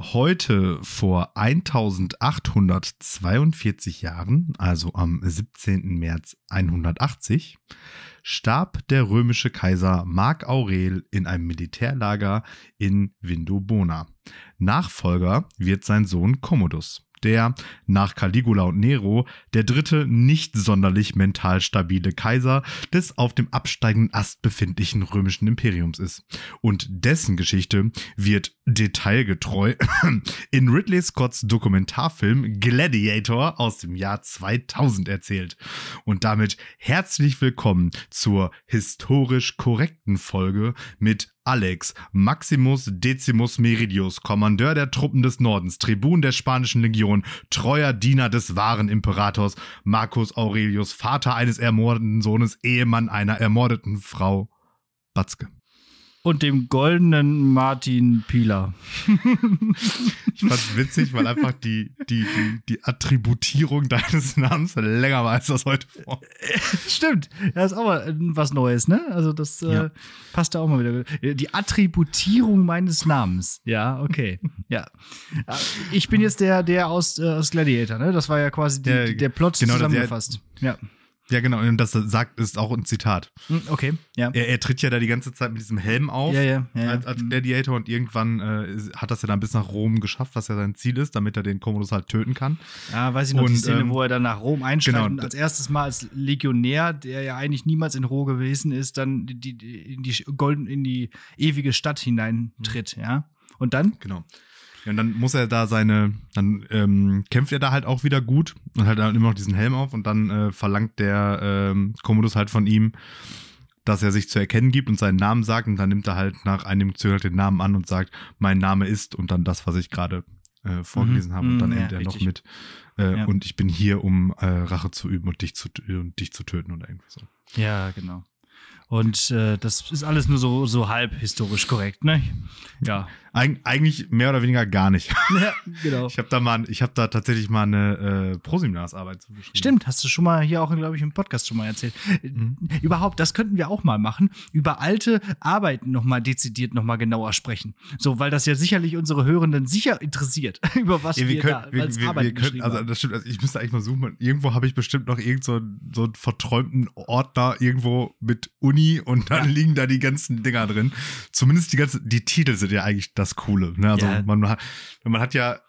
Heute vor 1842 Jahren, also am 17. März 180, starb der römische Kaiser Mark Aurel in einem Militärlager in Vindobona. Nachfolger wird sein Sohn Commodus der nach Caligula und Nero der dritte nicht sonderlich mental stabile Kaiser des auf dem absteigenden Ast befindlichen römischen Imperiums ist. Und dessen Geschichte wird detailgetreu in Ridley Scotts Dokumentarfilm Gladiator aus dem Jahr 2000 erzählt. Und damit herzlich willkommen zur historisch korrekten Folge mit Alex, Maximus Decimus Meridius, Kommandeur der Truppen des Nordens, Tribun der spanischen Legion, treuer Diener des wahren Imperators, Marcus Aurelius, Vater eines ermordeten Sohnes, Ehemann einer ermordeten Frau, Batzke und dem goldenen Martin Pieler. ich fand's witzig, weil einfach die, die, die, die Attributierung deines Namens länger war als das heute vor. Stimmt. Das ist auch mal was Neues, ne? Also das äh, ja. äh, passt da auch mal wieder. Die Attributierung meines Namens. Ja, okay. ja. Ich bin jetzt der, der aus, äh, aus Gladiator, ne? Das war ja quasi die, der, der Plot genau, zusammengefasst. Der, ja. Ja, genau, und das sagt, ist auch ein Zitat. Hm, okay, ja. Er, er, tritt ja da die ganze Zeit mit diesem Helm auf ja, ja, ja, als, als, hm. Gladiator und irgendwann äh, hat das ja dann bis nach Rom geschafft, was ja sein Ziel ist, damit er den Commodus halt töten kann. Ja, weiß ich noch, und, die Szene, ähm, wo er dann nach Rom einsteigt genau, und als erstes Mal als Legionär, der ja eigentlich niemals in Rom gewesen ist, dann die, die, in die golden, in die ewige Stadt hineintritt, mhm. ja. Und dann? Genau. Ja, und dann muss er da seine, dann ähm, kämpft er da halt auch wieder gut und hat dann immer noch diesen Helm auf und dann äh, verlangt der ähm, Commodus halt von ihm, dass er sich zu erkennen gibt und seinen Namen sagt und dann nimmt er halt nach einem Zögern den Namen an und sagt, mein Name ist und dann das, was ich gerade äh, vorgelesen mhm. habe und dann mhm, endet ja, er noch mit äh, ja. und ich bin hier, um äh, Rache zu üben und dich zu, und dich zu töten oder irgendwie so. Ja, genau. Und äh, das ist alles nur so, so halb historisch korrekt, ne? Ja. Eig eigentlich mehr oder weniger gar nicht. Ja, genau. Ich habe da mal, ich habe da tatsächlich mal eine äh, Prosimnarsarbeit zugeschrieben. Stimmt, hast du schon mal hier auch, glaube ich, im Podcast schon mal erzählt. Mhm. Überhaupt, das könnten wir auch mal machen. Über alte Arbeiten nochmal dezidiert nochmal genauer sprechen. So, weil das ja sicherlich unsere Hörenden sicher interessiert, über was ja, wir, wir können, da als wir, Arbeiten wir können, Also das stimmt, also ich müsste eigentlich mal suchen. Irgendwo habe ich bestimmt noch irgend so, so einen verträumten Ordner irgendwo mit Uni und dann ja. liegen da die ganzen Dinger drin. Zumindest die ganzen, die Titel sind ja eigentlich das Coole. Ne? Also ja. man, man hat ja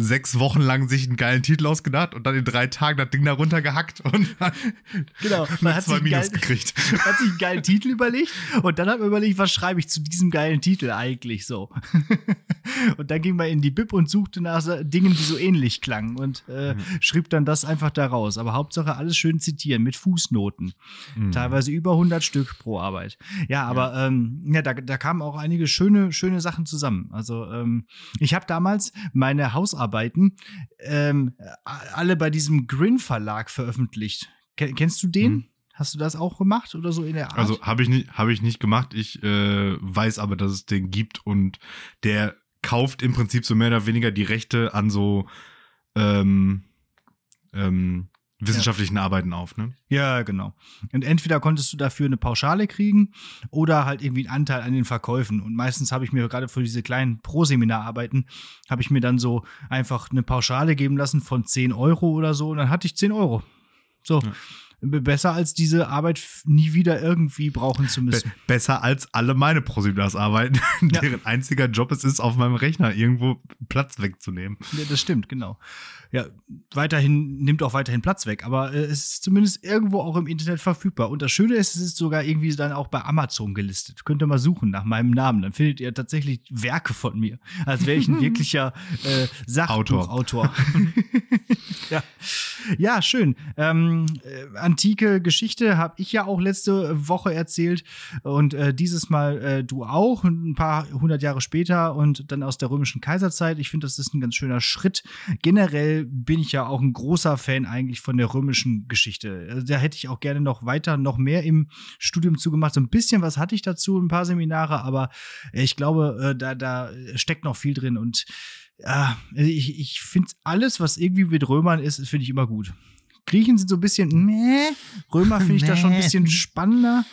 sechs Wochen lang sich einen geilen Titel ausgedacht und dann in drei Tagen das Ding da runtergehackt und genau, man hat zwei Minus geil, gekriegt. Hat sich einen geilen Titel überlegt und dann hat man überlegt, was schreibe ich zu diesem geilen Titel eigentlich so. und dann ging man in die Bib und suchte nach Dingen, die so ähnlich klangen und äh, mhm. schrieb dann das einfach da raus. Aber Hauptsache alles schön zitieren mit Fußnoten. Mhm. Teilweise über 100 Stück pro Arbeit. Ja, aber ja, ähm, ja da, da kamen auch einige schöne, schöne Sachen zusammen. Also ähm, ich habe damals meine Hausarbeit Arbeiten ähm, alle bei diesem Grin Verlag veröffentlicht. Kennst du den? Hm. Hast du das auch gemacht oder so in der Art? Also habe ich nicht, habe ich nicht gemacht. Ich äh, weiß aber, dass es den gibt und der kauft im Prinzip so mehr oder weniger die Rechte an so ähm, ähm, wissenschaftlichen ja. Arbeiten auf, ne? Ja, genau. Und entweder konntest du dafür eine Pauschale kriegen oder halt irgendwie einen Anteil an den Verkäufen. Und meistens habe ich mir gerade für diese kleinen Pro-Seminararbeiten, habe ich mir dann so einfach eine Pauschale geben lassen von 10 Euro oder so. Und dann hatte ich 10 Euro. So. Ja besser als diese Arbeit nie wieder irgendwie brauchen zu müssen. Be besser als alle meine ProSieblas-Arbeiten, ja. deren einziger Job es ist, auf meinem Rechner irgendwo Platz wegzunehmen. Ja, das stimmt, genau ja, weiterhin, nimmt auch weiterhin Platz weg, aber äh, es ist zumindest irgendwo auch im Internet verfügbar. Und das Schöne ist, es ist sogar irgendwie dann auch bei Amazon gelistet. Könnt ihr mal suchen nach meinem Namen, dann findet ihr tatsächlich Werke von mir, als wäre ich ein wirklicher äh, Sachbuchautor. ja. ja, schön. Ähm, äh, antike Geschichte habe ich ja auch letzte Woche erzählt und äh, dieses Mal äh, du auch, ein paar hundert Jahre später und dann aus der römischen Kaiserzeit. Ich finde, das ist ein ganz schöner Schritt. Generell bin ich ja auch ein großer Fan eigentlich von der römischen Geschichte. Also da hätte ich auch gerne noch weiter, noch mehr im Studium zugemacht. So ein bisschen was hatte ich dazu, ein paar Seminare, aber ich glaube, äh, da, da steckt noch viel drin und ja, ich, ich finde alles, was irgendwie mit Römern ist, finde ich immer gut. Griechen sind so ein bisschen, meh. Römer finde ich da schon ein bisschen spannender.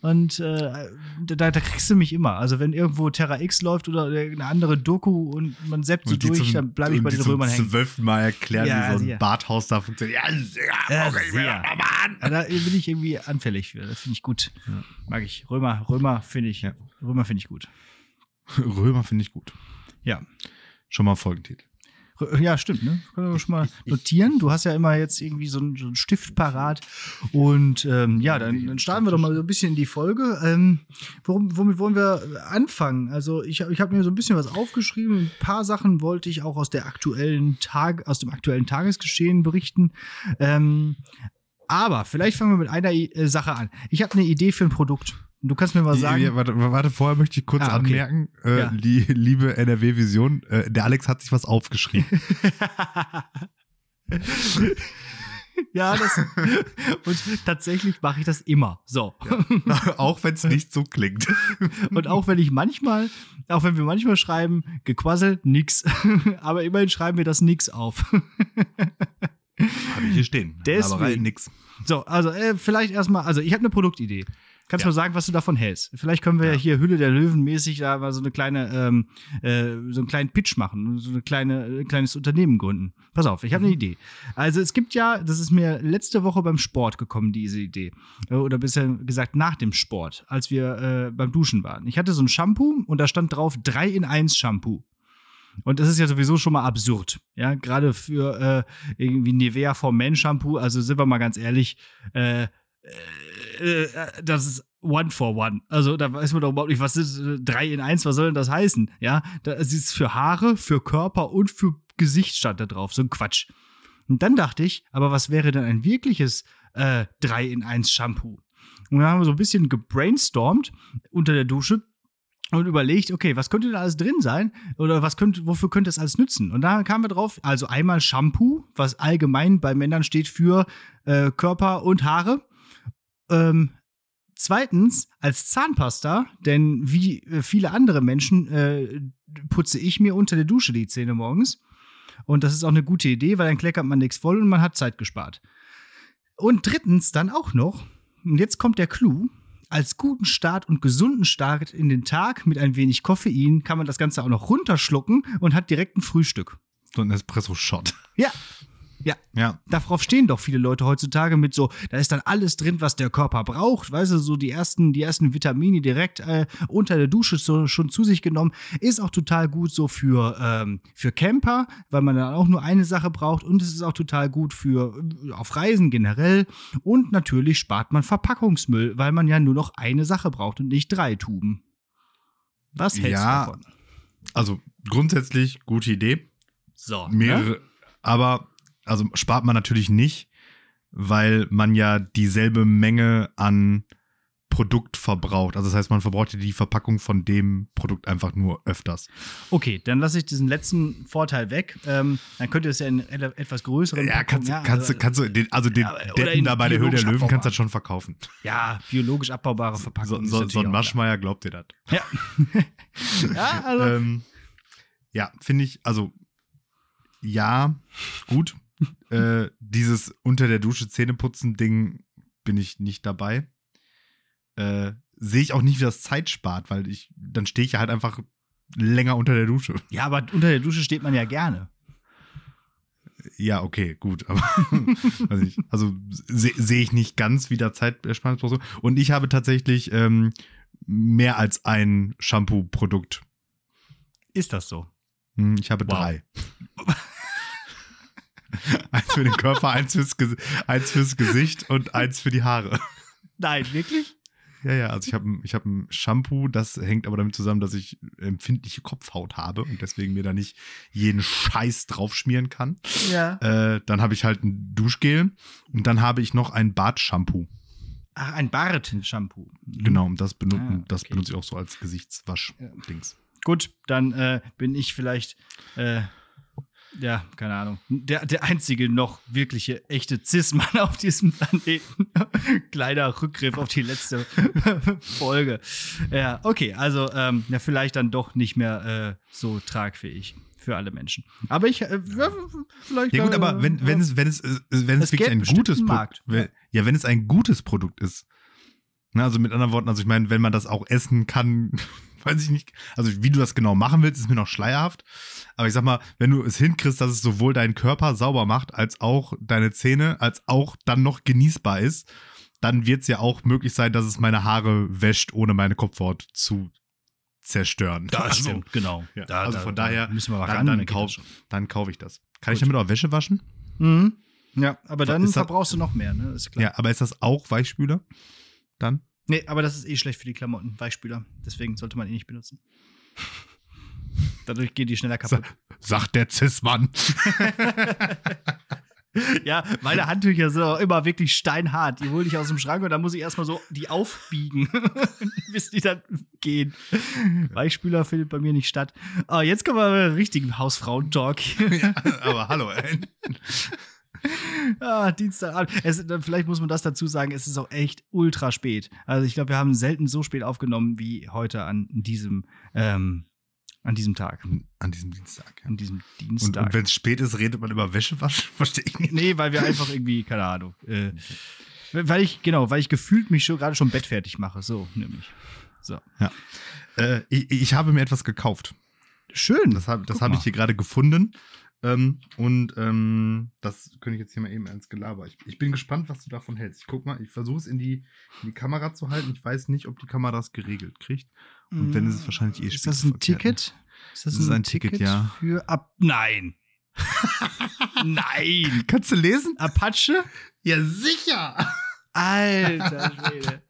Und äh, da, da kriegst du mich immer. Also wenn irgendwo Terra X läuft oder eine andere Doku und man seppt so durch, zum, dann bleibe ich bei den Römern hängen. zwölften Mal erklären, ja, wie so ein sehr. Badhaus da funktioniert. Ja, sehr. Okay, sehr. Ja, da bin ich irgendwie anfällig für. Das finde ich gut. Ja. Mag ich. Römer, Römer finde ich, ja. Römer finde ich gut. Römer finde ich gut. Ja. Schon mal Folgentitel. Ja, stimmt, ne? Können wir schon mal notieren. Du hast ja immer jetzt irgendwie so einen, so einen Stift parat. Und ähm, ja, dann, dann, starten wir doch mal so ein bisschen in die Folge. Ähm, worum, womit wollen wir anfangen? Also, ich, ich habe mir so ein bisschen was aufgeschrieben. Ein paar Sachen wollte ich auch aus der aktuellen Tag, aus dem aktuellen Tagesgeschehen berichten. Ähm, aber vielleicht fangen wir mit einer äh, Sache an. Ich habe eine Idee für ein Produkt. Du kannst mir mal sagen. Ja, warte, warte, vorher möchte ich kurz ah, okay. anmerken, äh, ja. li liebe NRW-Vision, äh, der Alex hat sich was aufgeschrieben. ja, das, und tatsächlich mache ich das immer. So. Ja. Auch wenn es nicht so klingt. Und auch wenn ich manchmal, auch wenn wir manchmal schreiben, gequasselt, nix. Aber immerhin schreiben wir das nix auf. Habe ich hier stehen. Deswegen. nix. So, also äh, vielleicht erstmal, also ich habe eine Produktidee. Kannst du ja. mal sagen, was du davon hältst? Vielleicht können wir ja. hier Hülle der Löwen mäßig da mal so eine kleine, ähm, äh, so einen kleinen Pitch machen, so eine kleine, ein äh, kleines Unternehmen gründen. Pass auf, ich habe mhm. eine Idee. Also es gibt ja, das ist mir letzte Woche beim Sport gekommen, diese Idee. Äh, oder bisher gesagt nach dem Sport, als wir äh, beim Duschen waren. Ich hatte so ein Shampoo und da stand drauf 3 in 1 Shampoo. Und das ist ja sowieso schon mal absurd. Ja, gerade für äh, irgendwie Nivea for Men Shampoo. Also sind wir mal ganz ehrlich, äh, äh, äh, das ist One for One. Also da weiß man doch überhaupt nicht, was ist äh, drei in eins, was soll denn das heißen? Ja, das ist für Haare, für Körper und für Gesicht stand da drauf. So ein Quatsch. Und dann dachte ich, aber was wäre denn ein wirkliches äh, 3 in 1 Shampoo? Und dann haben wir so ein bisschen gebrainstormt unter der Dusche und überlegt, okay, was könnte da alles drin sein oder was könnte, wofür könnte es alles nützen? Und da kamen wir drauf, also einmal Shampoo, was allgemein bei Männern steht für äh, Körper und Haare. Ähm, zweitens als Zahnpasta, denn wie äh, viele andere Menschen äh, putze ich mir unter der Dusche die Zähne morgens. Und das ist auch eine gute Idee, weil dann kleckert man nichts voll und man hat Zeit gespart. Und drittens dann auch noch, und jetzt kommt der Clou, als guten Start und gesunden Start in den Tag mit ein wenig Koffein kann man das Ganze auch noch runterschlucken und hat direkt ein Frühstück. So ein Espresso-Shot. Ja, ja. ja. Darauf stehen doch viele Leute heutzutage mit so, da ist dann alles drin, was der Körper braucht. Weißt du, so die ersten, die ersten Vitamine direkt äh, unter der Dusche so, schon zu sich genommen. Ist auch total gut so für, ähm, für Camper, weil man dann auch nur eine Sache braucht. Und es ist auch total gut für äh, auf Reisen generell. Und natürlich spart man Verpackungsmüll, weil man ja nur noch eine Sache braucht und nicht drei Tuben. Was hältst ja, du davon? Also grundsätzlich gute Idee. So. Mehrere, ne? aber also spart man natürlich nicht, weil man ja dieselbe Menge an Produkt verbraucht. Also das heißt, man verbraucht ja die Verpackung von dem Produkt einfach nur öfters. Okay, dann lasse ich diesen letzten Vorteil weg. Ähm, dann könnte es ja in etwas größeren. Ja, kannst, ja, kannst, also, kannst du, den, also den ja, Deppen da bei der Höhle der Löwen kannst du das schon verkaufen. Ja, biologisch abbaubare Verpackung. So, so, so ein Maschmeier glaubt dir das. Ja. ja, also. Ähm, ja, finde ich, also ja, gut äh, dieses unter der Dusche Zähneputzen Ding bin ich nicht dabei. Äh, Sehe ich auch nicht, wie das Zeit spart, weil ich, dann stehe ich ja halt einfach länger unter der Dusche. Ja, aber unter der Dusche steht man ja gerne. Ja, okay, gut. Aber ich, also sehe seh ich nicht ganz, wie da Zeitersparnis Und ich habe tatsächlich ähm, mehr als ein Shampoo-Produkt. Ist das so? Hm, ich habe wow. drei. eins für den Körper, eins fürs, eins fürs Gesicht und eins für die Haare. Nein, wirklich? Ja, ja, also ich habe ich hab ein Shampoo, das hängt aber damit zusammen, dass ich empfindliche Kopfhaut habe und deswegen mir da nicht jeden Scheiß draufschmieren kann. Ja. Äh, dann habe ich halt ein Duschgel und dann habe ich noch ein Bartshampoo. Ach, ein Bart-Shampoo. Mhm. Genau, das, benut ah, okay. das benutze ich auch so als Gesichtswasch-Dings. Ja. Gut, dann äh, bin ich vielleicht äh, ja, keine Ahnung. Der, der einzige noch wirkliche echte Cis-Mann auf diesem Planeten. Kleiner Rückgriff auf die letzte Folge. Ja, okay, also ähm, ja, vielleicht dann doch nicht mehr äh, so tragfähig für alle Menschen. Aber ich, äh, ja, vielleicht. Ja, gut, aber wenn, wenn es, wenn es, wenn es, es wirklich ein gutes Produkt, wenn, ja, wenn es ein gutes Produkt ist, Ne, also mit anderen Worten, also ich meine, wenn man das auch essen kann, weiß ich nicht, also wie du das genau machen willst, ist mir noch schleierhaft. Aber ich sag mal, wenn du es hinkriegst, dass es sowohl deinen Körper sauber macht, als auch deine Zähne, als auch dann noch genießbar ist, dann wird es ja auch möglich sein, dass es meine Haare wäscht, ohne meine Kopfhaut zu zerstören. Das also, stimmt, genau. Ja, Da- also von da daher, müssen wir mal dann, ran, dann, kauf, das dann kaufe ich das. Kann ich Gut. damit auch Wäsche waschen? Mhm. Ja, aber dann Ist das- verbrauchst du noch mehr, ne? Ist klar. Ja, aber ist das auch Weichspüler? Dann? Nee, aber das ist eh schlecht für die Klamotten, Weichspüler. Deswegen sollte man ihn nicht benutzen. Dadurch gehen die schneller kaputt. Sagt der Cis-Mann. Ja, meine Handtücher sind auch immer wirklich steinhart. Die hole ich aus dem Schrank und dann muss ich erstmal so die aufbiegen, bis die dann gehen. Weichspüler findet bei mir nicht statt. Ah, jetzt kommen wir mit richtigen Hausfrauen-Talk. aber hallo, ey. ah, Dienstagabend. Es, vielleicht muss man das dazu sagen, es ist auch echt ultra spät. Also ich glaube, wir haben selten so spät aufgenommen wie heute an diesem, ähm, an diesem Tag. An diesem Dienstag. ja. An diesem Und, Dienstag. und wenn es spät ist, redet man über Wäschewaschen? Verstehe ich nicht. Nee, weil wir einfach irgendwie, keine Ahnung. Äh, weil ich, genau, weil ich gefühlt mich schon gerade schon bettfertig mache. So, nämlich. So. Äh, ich, ich habe mir etwas gekauft. Schön. Das habe das hab ich hier gerade gefunden. Ähm, und ähm, das könnte ich jetzt hier mal eben ins Gelaber. Ich, ich bin gespannt, was du davon hältst. Ich guck mal, ich versuche es in die, in die Kamera zu halten. Ich weiß nicht, ob die Kamera das geregelt kriegt. Und wenn, ist es wahrscheinlich eh Ist das ein Ticket? Ist Das ist ein Ticket, ja. Für ab. Nein. Nein. Kannst du lesen? Apache? Ja, sicher! Alter Schwede.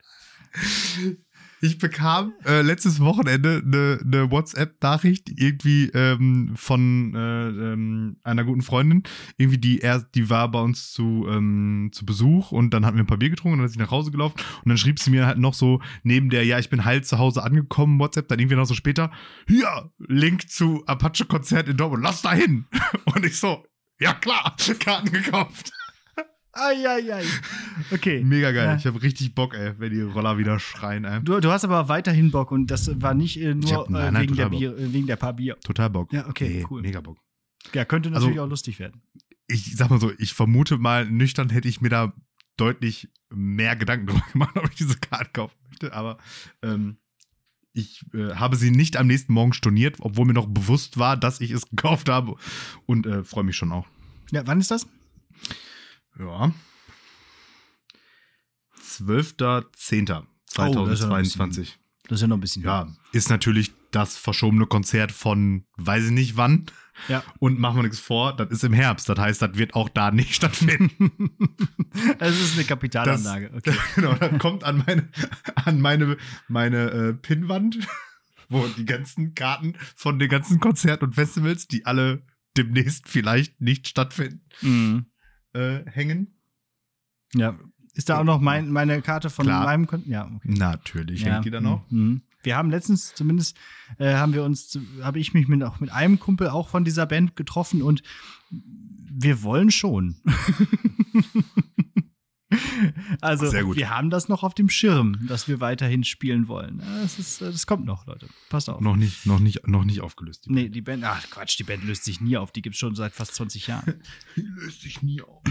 Ich bekam äh, letztes Wochenende eine ne, WhatsApp-Nachricht irgendwie ähm, von äh, ähm, einer guten Freundin. Irgendwie die erst, die war bei uns zu, ähm, zu Besuch und dann hatten wir ein paar Bier getrunken und dann ist sie nach Hause gelaufen und dann schrieb sie mir halt noch so neben der, ja, ich bin halt zu Hause angekommen, WhatsApp, dann irgendwie noch so später, hier, Link zu Apache-Konzert in Dortmund, lass da hin. Und ich so, ja klar, Karten gekauft. Eieiei. Okay. Mega geil. Ja. Ich habe richtig Bock, ey, wenn die Roller wieder schreien, ey. Du, du hast aber weiterhin Bock und das war nicht äh, nur hab- nein, äh, nein, wegen, der Bier, äh, wegen der paar Bier. Total Bock. Ja, okay, Nee, cool. Mega Bock. Ja, könnte Also- natürlich auch lustig werden. Ich sag mal so, ich vermute mal, nüchtern hätte ich mir da deutlich mehr Gedanken drüber gemacht, ob ich diese Karte kaufen möchte. Aber ähm, ich äh, habe sie nicht am nächsten Morgen storniert, obwohl mir noch bewusst war, dass ich es gekauft habe. Und äh, freue mich schon auch. Ja, wann ist das? Ja. 12.10.2022. Das ist ja noch ein bisschen. ja, ist natürlich das verschobene Konzert von weiß ich nicht wann. Ja. Und machen wir nichts vor, das ist im Herbst. Das heißt, das wird auch da nicht stattfinden. Es ist eine Kapitalanlage. okay. genau, das kommt an meine, an meine, meine äh, Pinnwand, wo die ganzen Karten von den ganzen Konzerten und Festivals, die alle demnächst vielleicht nicht stattfinden, Mhm. Äh, hängen. Ja. Ist da auch noch mein, meine Karte von Klar. meinem Konto? Ja, okay. Natürlich ja. hängt die dann noch. Mhm. Wir haben letztens zumindest, äh, haben wir uns, habe ich mich mit, auch mit einem Kumpel auch von dieser Band getroffen und wir wollen schon. also, wir haben das noch auf dem Schirm, dass wir weiterhin spielen wollen. Das, ist, äh, das kommt noch, Leute. Passt auf. Noch nicht, noch nicht, noch nicht aufgelöst. Nee, die Band, ach Quatsch, die Band löst sich nie auf. Die gibt es schon seit fast 20 Jahren. Die löst sich nie auf.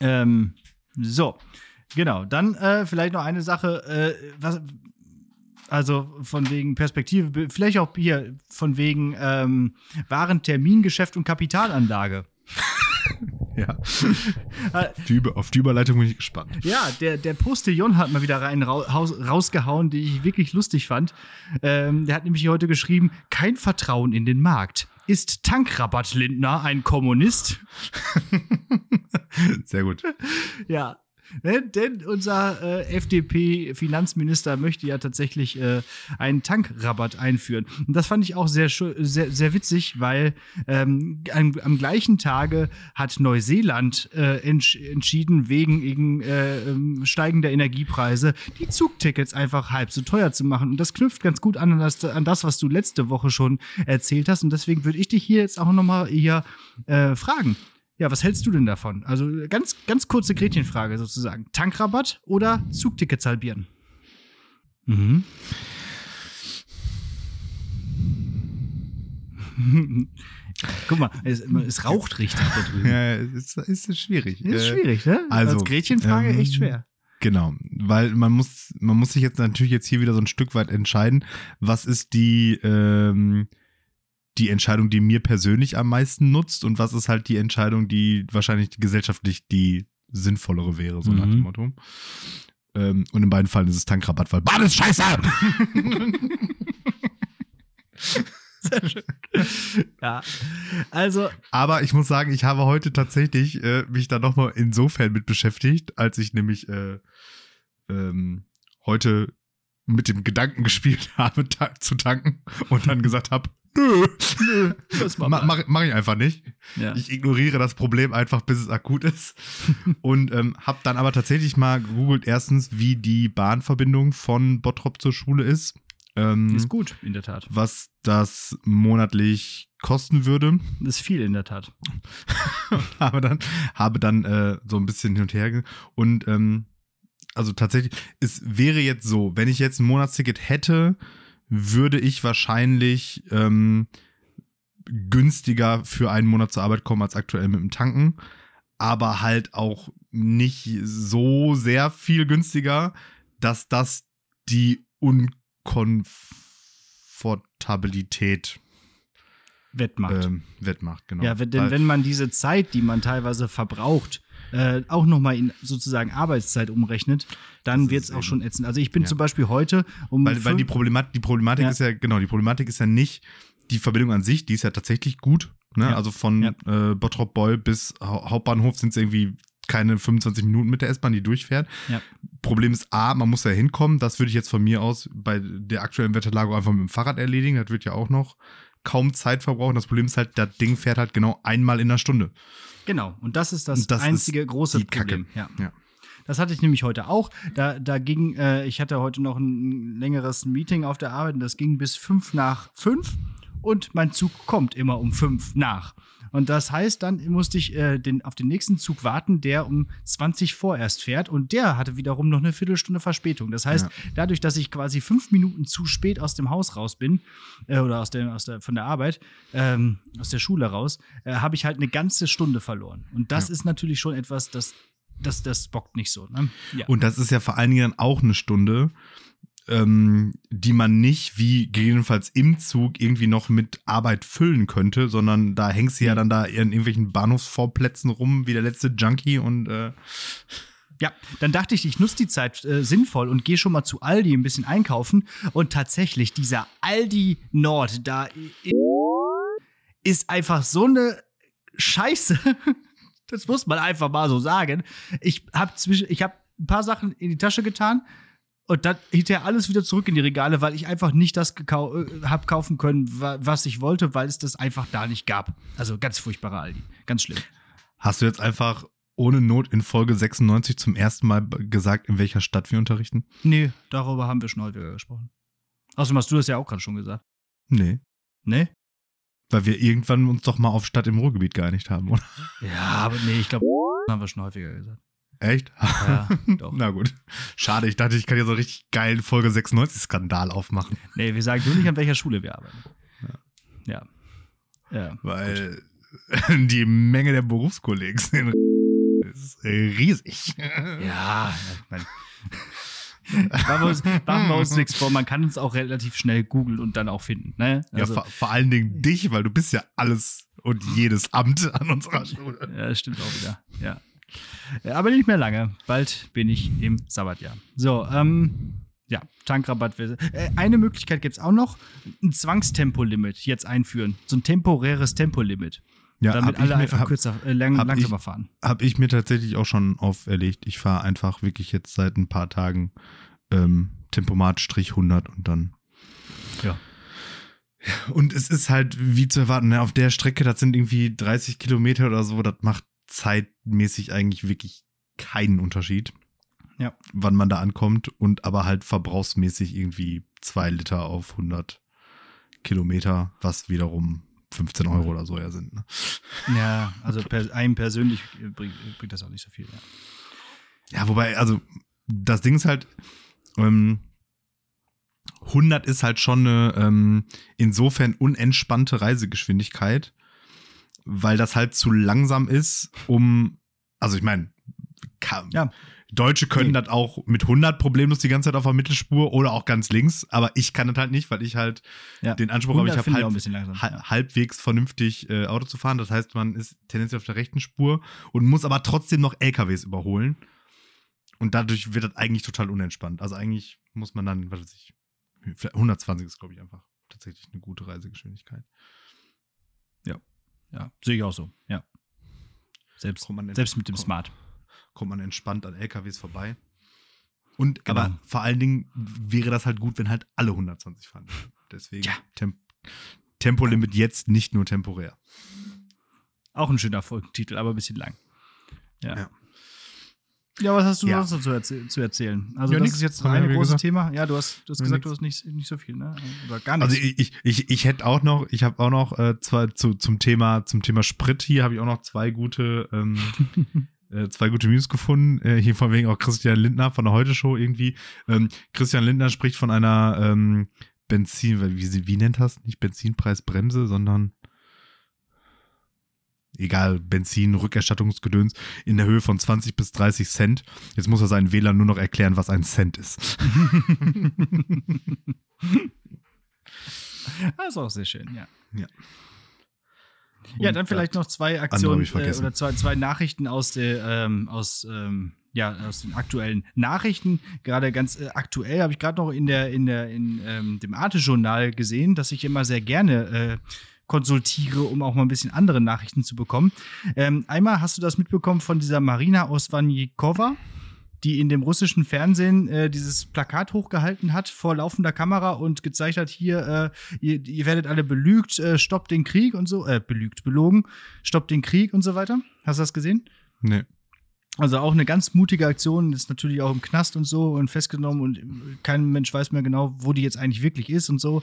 Ähm, so, genau. Dann äh, vielleicht noch eine Sache, äh, was, also von wegen Perspektive, vielleicht auch hier von wegen ähm, Warentermingeschäft und Kapitalanlage. Ja. Äh, Die Über, auf die Überleitung bin ich gespannt. Ja, der, der Postillon hat mal wieder rein rau- haus- rausgehauen, die ich wirklich lustig fand. Ähm, der hat nämlich heute geschrieben: Kein Vertrauen in den Markt. Ist Tankrabatt Lindner ein Kommunist? Sehr gut. Ja. Denn unser äh, FDP-Finanzminister möchte ja tatsächlich äh, einen Tankrabatt einführen. Und das fand ich auch sehr, sehr, sehr witzig, weil ähm, am, am gleichen Tage hat Neuseeland äh, entsch entschieden, wegen, wegen äh, ähm, steigender Energiepreise die Zugtickets einfach halb so teuer zu machen. Und das knüpft ganz gut an, an das, an das was du letzte Woche schon erzählt hast. Und deswegen würde ich dich hier jetzt auch nochmal hier äh, fragen. Ja, was hältst du denn davon? Also ganz, ganz kurze Gretchenfrage sozusagen. Tankrabatt oder Zugtickets halbieren? Mhm. Guck mal, es, es raucht richtig da drüben. Ja, ist, ist schwierig. Ist Äh, schwierig, ne? also, Als Gretchenfrage ähm, echt schwer. Genau, weil man muss, man muss sich jetzt natürlich jetzt hier wieder so ein Stück weit entscheiden, was ist die, ähm, die Entscheidung, die mir persönlich am meisten nutzt und was ist halt die Entscheidung, die wahrscheinlich gesellschaftlich die sinnvollere wäre, so nach Mhm. dem Motto. Ähm, und in beiden Fällen ist es Tankrabatt, weil Bahn ist scheiße! Sehr schön. ja. Also, Aber ich muss sagen, ich habe heute tatsächlich äh, mich da nochmal insofern mit beschäftigt, als ich nämlich äh, ähm, heute mit dem Gedanken gespielt habe, ta zu tanken und dann gesagt habe, nö, nö, Das ma mach, mach ich einfach nicht. ja. Ich ignoriere das Problem einfach, bis es akut ist. Und ähm, habe dann aber tatsächlich mal gegoogelt, erstens, wie die Bahnverbindung von Bottrop zur Schule ist. Ähm, ist gut, in der Tat. was das monatlich kosten würde. Das ist viel, in der Tat. habe dann, habe dann äh, so ein bisschen hin und her. Und ähm, also tatsächlich, es wäre jetzt so, wenn ich jetzt ein Monatsticket hätte, würde ich wahrscheinlich ähm, günstiger für einen Monat zur Arbeit kommen als aktuell mit dem Tanken. Aber halt auch nicht so sehr viel günstiger, dass das die Unkomfortabilität Wettmacht. ähm, wettmacht. Genau. Ja, denn Weil- wenn man diese Zeit, die man teilweise verbraucht, äh, auch nochmal in sozusagen Arbeitszeit umrechnet, dann wird es auch schon ätzend. Also ich bin Ja. zum Beispiel heute um Weil, weil die Problematik, die Problematik Ja. ist ja, genau, die Problematik ist ja nicht die Verbindung an sich, die ist ja tatsächlich gut. Ne? Ja. Also von äh, Bottrop Boll bis Hau Hauptbahnhof sind es irgendwie keine 25 Minuten mit der S-Bahn, die durchfährt. Ja. Problem ist A, man muss ja hinkommen. Das würde ich jetzt von mir aus bei der aktuellen Wetterlage einfach mit dem Fahrrad erledigen. Das wird ja auch noch kaum Zeit verbrauchen. Das Problem ist halt, das Ding fährt halt genau einmal in der Stunde. Genau, und das ist das, das ist einzige große die Kacke. Problem. Ja. Ja. Das hatte ich nämlich heute auch. Da, da ging, äh, ich hatte heute noch ein längeres Meeting auf der Arbeit und das ging bis fünf nach fünf und mein Zug kommt immer um fünf nach. Und das heißt, dann musste ich äh, den, auf den nächsten Zug warten, der um 20 vor erst fährt. Und der hatte wiederum noch eine Viertelstunde Verspätung. Das heißt, Ja. dadurch, dass ich quasi fünf Minuten zu spät aus dem Haus raus bin, äh, oder aus der, aus der, von der Arbeit, ähm, aus der Schule raus, äh, habe ich halt eine ganze Stunde verloren. Und das Ja. ist natürlich schon etwas, das, das, das bockt nicht so. Ne? Ja. Und das ist ja vor allen Dingen auch eine Stunde, ähm, die man nicht wie gegebenenfalls im Zug irgendwie noch mit Arbeit füllen könnte, sondern da hängst du ja dann da in irgendwelchen Bahnhofsvorplätzen rum wie der letzte Junkie und äh, Ja, dann dachte ich, ich nutze die Zeit äh, sinnvoll und gehe schon mal zu Aldi ein bisschen einkaufen. Und tatsächlich, dieser Aldi Nord da ist einfach so eine Scheiße. Das muss man einfach mal so sagen. Ich habe ich hab ein paar Sachen in die Tasche getan und dann hinterher alles wieder zurück in die Regale, weil ich einfach nicht das äh, hab kaufen können, wa was ich wollte, weil es das einfach da nicht gab. Also ganz furchtbarer Aldi. Ganz schlimm. hast du jetzt einfach ohne Not in Folge 96 zum ersten Mal gesagt, in welcher Stadt wir unterrichten? Nee, darüber haben wir schon häufiger gesprochen. Außerdem hast du das ja auch gerade schon gesagt. Nee. Ne? Weil wir irgendwann uns doch mal auf Stadt im Ruhrgebiet geeinigt haben, oder? Ja, aber nee, ich glaube, haben wir schon häufiger gesagt. Echt? Ja, doch. Na gut. Schade, ich dachte, ich kann ja so einen richtig geilen Folge 96-Skandal aufmachen. Nee, wir sagen nur nicht, an welcher Schule wir arbeiten. Ja. Ja. Weil die Menge der Berufskollegen sind ist riesig. Ja, ich mein, machen, wir uns, machen wir uns nichts vor, man kann uns auch relativ schnell googeln und dann auch finden. Ne? Ja, Also, vor, vor allen Dingen dich, weil du bist ja alles und jedes Amt an unserer Schule. ja, das stimmt auch wieder. Ja. Ja, Aber nicht mehr lange. Bald bin ich im Sabbatjahr. So, ähm, ja, Tankrabatt. Äh, eine Möglichkeit gibt es auch noch: ein Zwangstempolimit jetzt einführen. So ein temporäres Tempolimit. Ja, damit alle mir, einfach hab, kürzer, äh, lang, langsamer ich- fahren. hab ich mir tatsächlich auch schon auferlegt. Ich fahre einfach wirklich jetzt seit ein paar Tagen ähm, Tempomat Strich 100 und dann. Ja. Und es ist halt wie zu erwarten, ne? auf der Strecke, das sind irgendwie 30 Kilometer oder so, das macht zeitmäßig eigentlich wirklich keinen Unterschied. Ja. Wann man da ankommt und aber halt verbrauchsmäßig irgendwie zwei Liter auf 100 Kilometer, was wiederum 15 Euro oder so ja sind. Ne? Ja, also per, einem persönlich bringt, bringt das auch nicht so viel. Ja. Ja, wobei, also das Ding ist halt, ähm, 100 ist halt schon eine ähm, insofern unentspannte Reisegeschwindigkeit, weil das halt zu langsam ist, um, also ich meine, Ja. Deutsche können Nee. das auch mit 100 problemlos die ganze Zeit auf der Mittelspur oder auch ganz links, aber ich kann das halt nicht, weil ich halt Ja. den Anspruch habe, ich 100 habe halb, ja. halbwegs vernünftig äh, Auto zu fahren. Das heißt, man ist tendenziell auf der rechten Spur und muss aber trotzdem noch LKWs überholen. Und dadurch wird das eigentlich total unentspannt. Also eigentlich muss man dann, was weiß ich, vielleicht 120 ist, glaube ich, einfach tatsächlich eine gute Reisegeschwindigkeit. Ja, sehe ich auch so. Ja. Selbst, selbst mit dem kommt- Smart. kommt man entspannt an LKWs vorbei. Und aber Genau. vor allen Dingen wäre das halt gut, wenn halt alle 120 fahren. Deswegen Ja. Tem Tempolimit jetzt nicht nur temporär. Auch ein schöner Folgentitel, aber ein bisschen lang. Ja. Ja. Ja, was hast du Ja. sonst noch zu, erzäh zu erzählen? Also, Ja, das nix. ist jetzt ein großes. Thema. Ja, du hast, du hast gesagt, nix. du hast nicht, nicht so viel, ne? Oder gar nichts. Also ich, ich, ich, ich hätte auch noch, ich habe auch noch äh, zwei zu, zum Thema zum Thema Sprit hier habe ich auch noch zwei gute ähm, äh, zwei gute News gefunden. Äh, hier von wegen auch Christian Lindner von der Heute Show irgendwie. Ähm, Christian Lindner spricht von einer ähm, Benzin, wie, wie nennt das? Nicht Benzinpreisbremse, sondern egal, Benzin-Rückerstattungsgedöns in der Höhe von 20 bis 30 Cent. Jetzt muss er seinen Wählern nur noch erklären, was ein Cent ist. das ist auch sehr schön, ja. Ja. Ja, dann vielleicht noch zwei Aktionen äh, oder zwei, zwei Nachrichten aus der ähm, aus ähm, ja aus den aktuellen Nachrichten. Gerade ganz äh, aktuell habe ich gerade noch in der in der in ähm, dem Arte-Journal gesehen, dass ich immer sehr gerne äh, konsultiere, um auch mal ein bisschen andere Nachrichten zu bekommen. Ähm, einmal hast du das mitbekommen von dieser Marina Osvanjikova, die in dem russischen Fernsehen äh, dieses Plakat hochgehalten hat vor laufender Kamera und gezeigt hat, hier, äh, ihr, ihr werdet alle belügt, äh, stoppt den Krieg und so, äh, belügt, belogen, stoppt den Krieg und so weiter. Hast du das gesehen? Nee. Also auch eine ganz mutige Aktion, ist natürlich auch im Knast und so und festgenommen und kein Mensch weiß mehr genau, wo die jetzt eigentlich wirklich ist und so.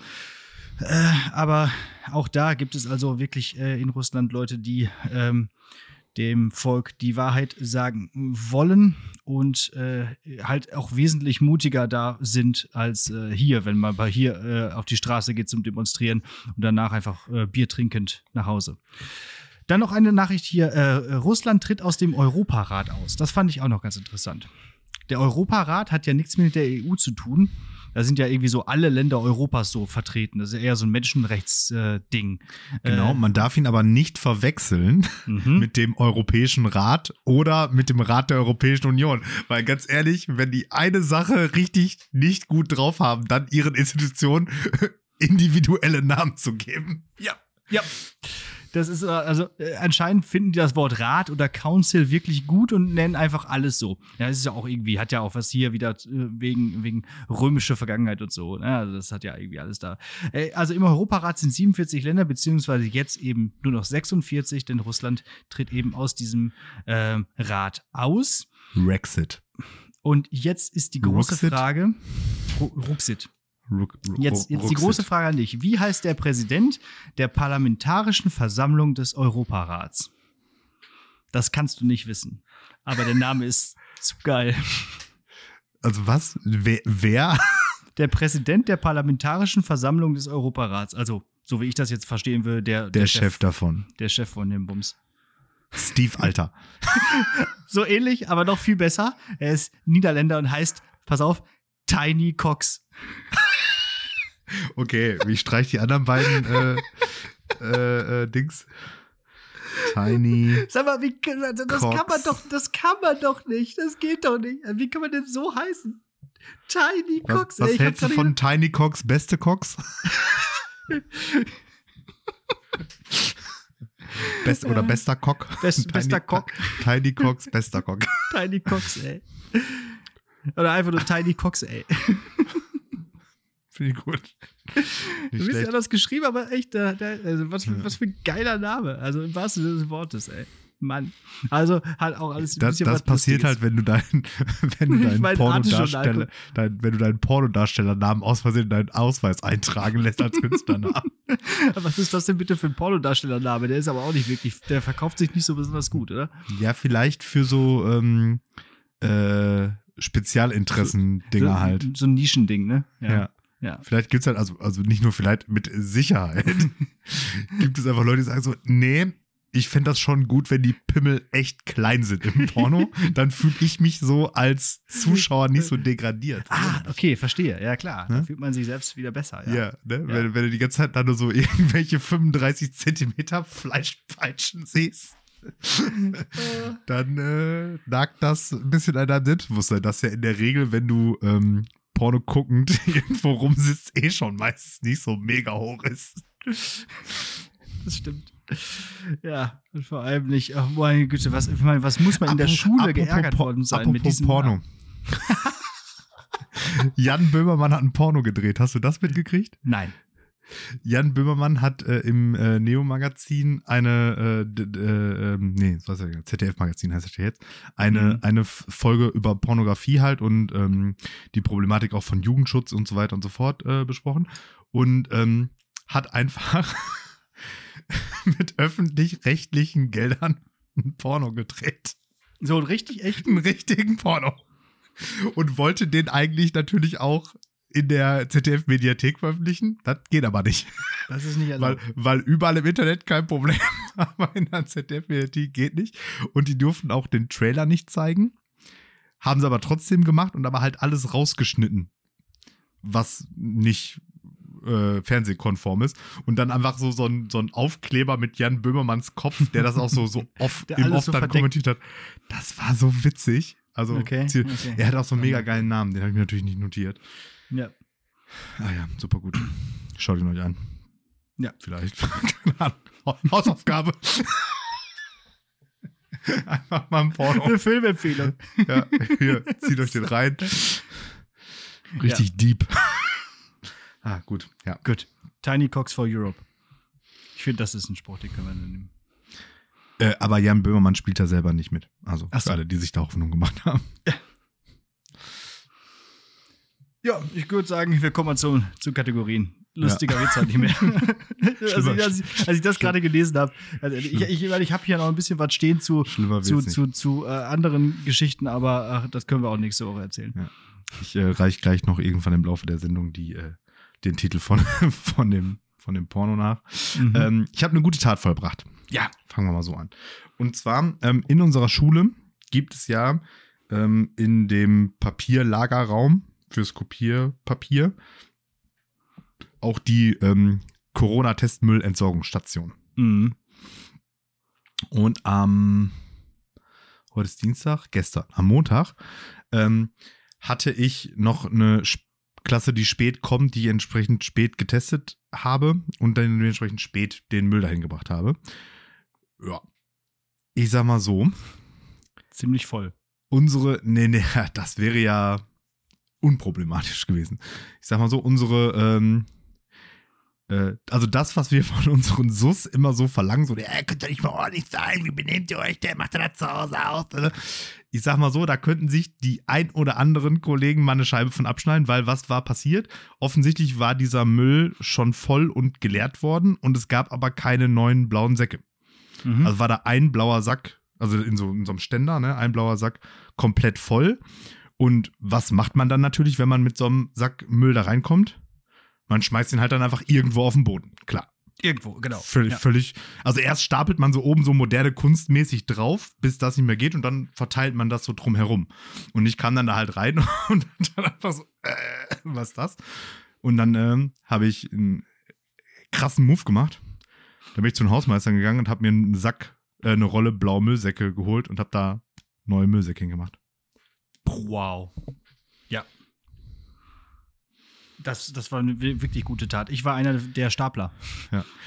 Äh, aber auch da gibt es also wirklich äh, in Russland Leute, die ähm, dem Volk die Wahrheit sagen wollen und äh, halt auch wesentlich mutiger da sind als äh, hier, wenn man bei hier äh, auf die Straße geht zum Demonstrieren und danach einfach Bier trinkend nach Hause. Dann noch eine Nachricht hier. Russland tritt aus dem Europarat aus. Das fand ich auch noch ganz interessant. Der Europarat hat ja nichts mit der EU zu tun. Da sind ja irgendwie so alle Länder Europas so vertreten. Das ist eher so ein Menschenrechtsding. Genau, man darf ihn aber nicht verwechseln Mhm. mit dem Europäischen Rat oder mit dem Rat der Europäischen Union. Weil ganz ehrlich, wenn die eine Sache richtig nicht gut drauf haben, dann ihren Institutionen individuelle Namen zu geben. Ja, ja. Das ist äh, also äh, anscheinend finden die das Wort Rat oder Council wirklich gut und nennen einfach alles so. Ja, das ist ja auch irgendwie, hat ja auch was hier wieder äh, wegen, wegen römischer Vergangenheit und so. Ne? Also das hat ja irgendwie alles da. Äh, Also im Europarat sind 47 Länder, beziehungsweise jetzt eben nur noch 46, denn Russland tritt eben aus diesem ähm, Rat aus. Rexit. Und jetzt ist die große Ruxit? Frage. Ru- Ruxit. Ruck, ruck, Jetzt, jetzt die große Frage an dich. Wie heißt der Präsident der Parlamentarischen Versammlung des Europarats? Das kannst du nicht wissen. Aber der Name ist zu geil. Also was? Wer? wer? Der Präsident der Parlamentarischen Versammlung des Europarats. Also, so wie ich das jetzt verstehen will, der, Der Chef davon. Der Chef von dem Bums. Steve Alter. So ähnlich, aber noch viel besser. Er ist Niederländer und heißt, pass auf, Tiny Cox. Okay, wie streich die anderen beiden äh, äh, äh, Dings? Tiny. Sag mal, wie, das Cox. kann man doch, das kann man doch nicht. Das geht doch nicht. Wie kann man denn so heißen? Tiny Was, Cox. was hab hältst du von Tiny Cox, beste Cox? Best, oder bester Cock? Best- Tiny- bester Cock. Tiny Cox, bester Cock. Tiny Cox, ey. Oder einfach nur Tiny Cox, ey. Finde ich gut. Du Nicht bist ja schlecht. das geschrieben, aber echt, da, da, also was, für, Ja. was für ein geiler Name. Also im wahrsten Sinne des Wortes, ey. Mann. Also hat auch alles ein Das, bisschen das was passiert Lustiges. halt, wenn du deinen, wenn du deinen Pornodarsteller, dein, wenn du deinen Pornodarstellernamen aus Versehen in deinen Ausweis eintragen lässt als Künstlernamen. Was ist das denn bitte für ein Pornodarstellername? Der ist aber auch nicht wirklich, der verkauft sich nicht so besonders gut, oder? ja, vielleicht für so ähm, äh, Spezialinteressen-Dinger so, halt. So ein Nischending, ne? Ja. ja. Vielleicht gibt es halt, also, also nicht nur vielleicht, mit Sicherheit gibt es einfach Leute, die sagen so, nee, ich fände das schon gut, wenn die Pimmel echt klein sind im Porno. dann fühle ich mich so als Zuschauer nicht so degradiert. Ah, okay, verstehe. Ja, klar. Ne? Da fühlt man sich selbst wieder besser. Ja. Ja, ne? Wenn, wenn du die ganze Zeit da nur so irgendwelche 35 Zentimeter Fleischpeitschen siehst, dann äh, nagt das ein bisschen an deinem Selbstbewusstsein. Das ja in der Regel, wenn du ähm, Porno guckend irgendwo rumsitzt, eh schon meistens nicht so mega hoch ist. Das stimmt. Ja, und vor allem nicht, oh meine Güte, was, ich meine, was muss man in der Schule geärgert Por- worden sein mit diesem Porno. Jan Böhmermann hat ein Porno gedreht. Hast du das mitgekriegt? Nein. Jan Böhmermann hat äh, im äh, Neo-Magazin eine, äh, äh, ähm, nee, was heißt? ZDF-Magazin heißt das ja jetzt, eine, Mhm. eine Folge über Pornografie halt und ähm, die Problematik auch von Jugendschutz und so weiter und so fort äh, besprochen und ähm, hat einfach mit öffentlich-rechtlichen Geldern ein Porno gedreht. So ein richtig echt. Einen richtigen Porno. Und wollte den eigentlich natürlich auch in der ZDF-Mediathek veröffentlichen. Das geht aber nicht. Das ist nicht Weil, erlaubt. weil überall im Internet kein Problem, aber in der ZDF-Mediathek geht nicht. Und die durften auch den Trailer nicht zeigen. Haben sie aber trotzdem gemacht und aber halt alles rausgeschnitten. Was nicht äh, fernsehkonform ist. Und dann einfach so, so, ein, so ein Aufkleber mit Jan Böhmermanns Kopf, der das auch so, so oft im Off so dann verdeckt. kommentiert hat. Das war so witzig. Also, Okay, okay. er hat auch so einen mega geilen Namen, den habe ich mir natürlich nicht notiert. Ja. Ah ja, super gut. Schaut ihn euch an. Ja. Vielleicht. Keine Ahnung. Hausaufgabe. Einfach mal ein Porno. Eine Filmempfehlung. Ja, hier, zieht euch den rein. Richtig deep. Ah, gut. Ja. Gut. Tiny Cox for Europe. Ich finde, das ist ein Sport, den können wir nehmen. Äh, aber Jan Böhmermann spielt da selber nicht mit. Also Ach so. für alle, die sich da Hoffnung gemacht haben. Ja, ich würde sagen, wir kommen mal zu, zu Kategorien. Lustiger Witz halt nicht mehr. also, als, ich, als ich das gerade gelesen habe, also ich, ich, ich habe hier noch ein bisschen was stehen zu, zu, zu, zu äh, anderen Geschichten, aber ach, das können wir auch nächste Woche erzählen. Ich äh, reich gleich noch irgendwann im Laufe der Sendung die, äh, den Titel von, von, dem, von dem Porno nach. Mhm. Ähm, ich habe eine gute Tat vollbracht. Ja, fangen wir mal so an. Und zwar ähm, in unserer Schule gibt es ja ähm, in dem Papierlagerraum fürs Kopierpapier auch die ähm, Corona-Testmüllentsorgungsstation. Mhm. Und am, heute ist Dienstag, gestern, am Montag, ähm, hatte ich noch eine Klasse, die spät kommt, die ich entsprechend spät getestet habe und dann dementsprechend spät den Müll dahin gebracht habe. Ja. Ich sag mal so, Ziemlich voll. unsere, nee, nee, das wäre ja unproblematisch gewesen. Ich sag mal so, unsere, ähm, äh, also das, was wir von unseren SUS immer so verlangen, so, der könnt ihr nicht mal ordentlich sein, wie benehmt ihr euch, der macht das zu Hause aus. Oder? Ich sag mal so, da könnten sich die ein oder anderen Kollegen mal eine Scheibe von abschneiden, weil was war passiert? Offensichtlich war dieser Müll schon voll und geleert worden und es gab aber keine neuen blauen Säcke. Mhm. Also war da ein blauer Sack, also in so, in so einem Ständer, ne, ein blauer Sack komplett voll. Und was macht man dann natürlich, wenn man mit so einem Sack Müll da reinkommt? Man schmeißt ihn halt dann einfach irgendwo auf den Boden. Klar. Irgendwo, genau. Völlig, Ja. völlig. Also erst stapelt man so oben so moderne kunstmäßig drauf, bis das nicht mehr geht und dann verteilt man das so drum herum. Und ich kam dann da halt rein und dann einfach so, äh, was ist das? Und dann ähm, habe ich einen krassen Move gemacht. Da bin ich zu den Hausmeistern gegangen und habe mir einen Sack, äh, eine Rolle blaue Müllsäcke geholt und habe da neue Müllsäcke hingemacht. Wow. Ja. Das, das war eine wi- wirklich gute Tat. Ich war einer der Stapler.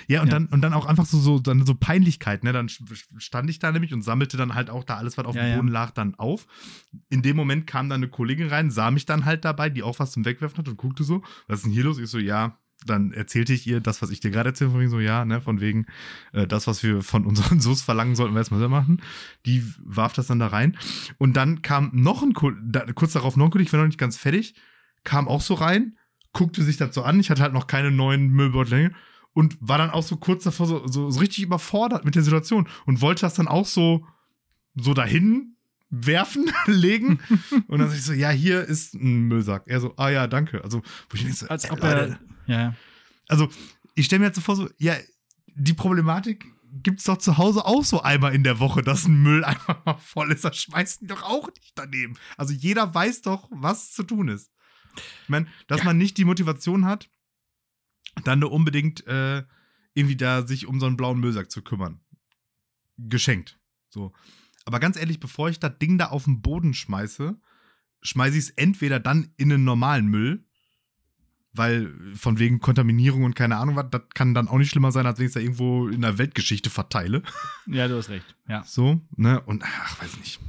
Ja, und Ja. dann und dann auch einfach so so dann so Peinlichkeit, ne? Dann stand ich da nämlich und sammelte dann halt auch da alles, was auf Ja, dem ja. Boden lag, dann auf. In dem Moment kam dann eine Kollegin rein, sah mich dann halt dabei, die auch was zum Wegwerfen hat und guckte so, was ist denn hier los? Ich so, ja. Dann erzählte ich ihr das, was ich dir gerade erzählt habe, von wegen so, ja, ne, von wegen äh, das, was wir von unseren SUS verlangen, sollten wir erstmal selber machen. Die warf das dann da rein. Und dann kam noch ein, da, kurz darauf noch ein Kollege, ich war noch nicht ganz fertig, kam auch so rein, guckte sich das so an. Ich hatte halt noch keine neuen Müllbeutel und war dann auch so kurz davor so, so, so richtig überfordert mit der Situation und wollte das dann auch so, so dahin werfen, legen. und dann sag ich so, ja, hier ist ein Müllsack. Er so, ah ja, danke. Also, wo ich mir so, Als äh, ob er. Ja. also ich stelle mir jetzt so vor, so, ja, die Problematik gibt es doch zu Hause auch so einmal in der Woche, dass ein Müll einfach mal voll ist. Das schmeißt ihn doch auch nicht daneben. Also jeder weiß doch, was zu tun ist. Ich meine, dass Ja. man nicht die Motivation hat, dann nur unbedingt äh, irgendwie da sich um so einen blauen Müllsack zu kümmern. Geschenkt. So. Aber ganz ehrlich, bevor ich das Ding da auf den Boden schmeiße, schmeiße ich es entweder dann in einen normalen Müll, weil von wegen Kontaminierung und keine Ahnung was, das kann dann auch nicht schlimmer sein, als wenn ich es da irgendwo in der Weltgeschichte verteile. Ja, du hast recht. Ja. So, ne? Und ach, weiß nicht.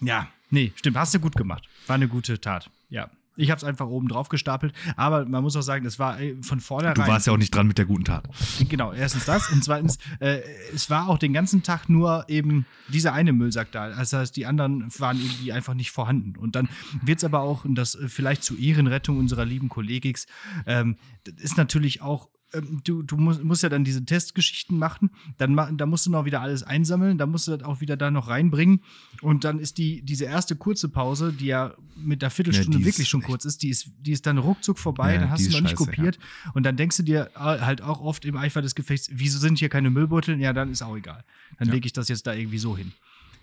Ja, nee, stimmt. Hast du gut gemacht. War eine gute Tat. Ja. Ich habe es einfach oben drauf gestapelt. Aber man muss auch sagen, das war äh, von vornherein. Du warst ja auch nicht dran mit der guten Tat. Genau, erstens das und zweitens, äh, es war auch den ganzen Tag nur eben dieser eine Müllsack da. Das heißt, die anderen waren irgendwie einfach nicht vorhanden. Und dann wird es aber auch, und das äh, vielleicht zur Ehrenrettung unserer lieben Kollegix, ähm, ist natürlich auch. Ähm, Du, du musst, musst ja dann diese Testgeschichten machen, dann da musst du noch wieder alles einsammeln, dann musst du das auch wieder da noch reinbringen und dann ist die diese erste kurze Pause, die ja mit der Viertelstunde Ja, wirklich schon kurz ist, die ist, die ist dann ruckzuck vorbei, Ja, dann hast du noch nicht scheiße, ja. kopiert und dann denkst du dir äh, halt auch oft im Eifer des Gefechts, wieso sind hier keine Müllbeutel? Ja, dann ist auch egal. Dann lege ich das jetzt da irgendwie so hin.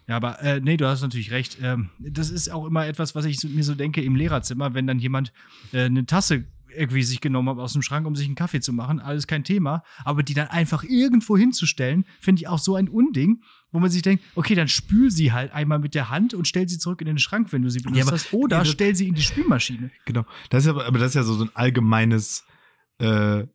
Ja, aber äh, nee, du hast natürlich recht. Ähm, das ist auch immer etwas, was ich mir so denke im Lehrerzimmer, wenn dann jemand äh, eine Tasse irgendwie sich genommen hat aus dem Schrank, um sich einen Kaffee zu machen, alles kein Thema, aber die dann einfach irgendwo hinzustellen, finde ich auch so ein Unding, wo man sich denkt, okay, dann spül sie halt einmal mit der Hand und stell sie zurück in den Schrank, wenn du sie benutzt aber- hast, oder ja, stell sie in die Spülmaschine. Genau. Das ist aber, aber das ist ja so, ein allgemeines, äh,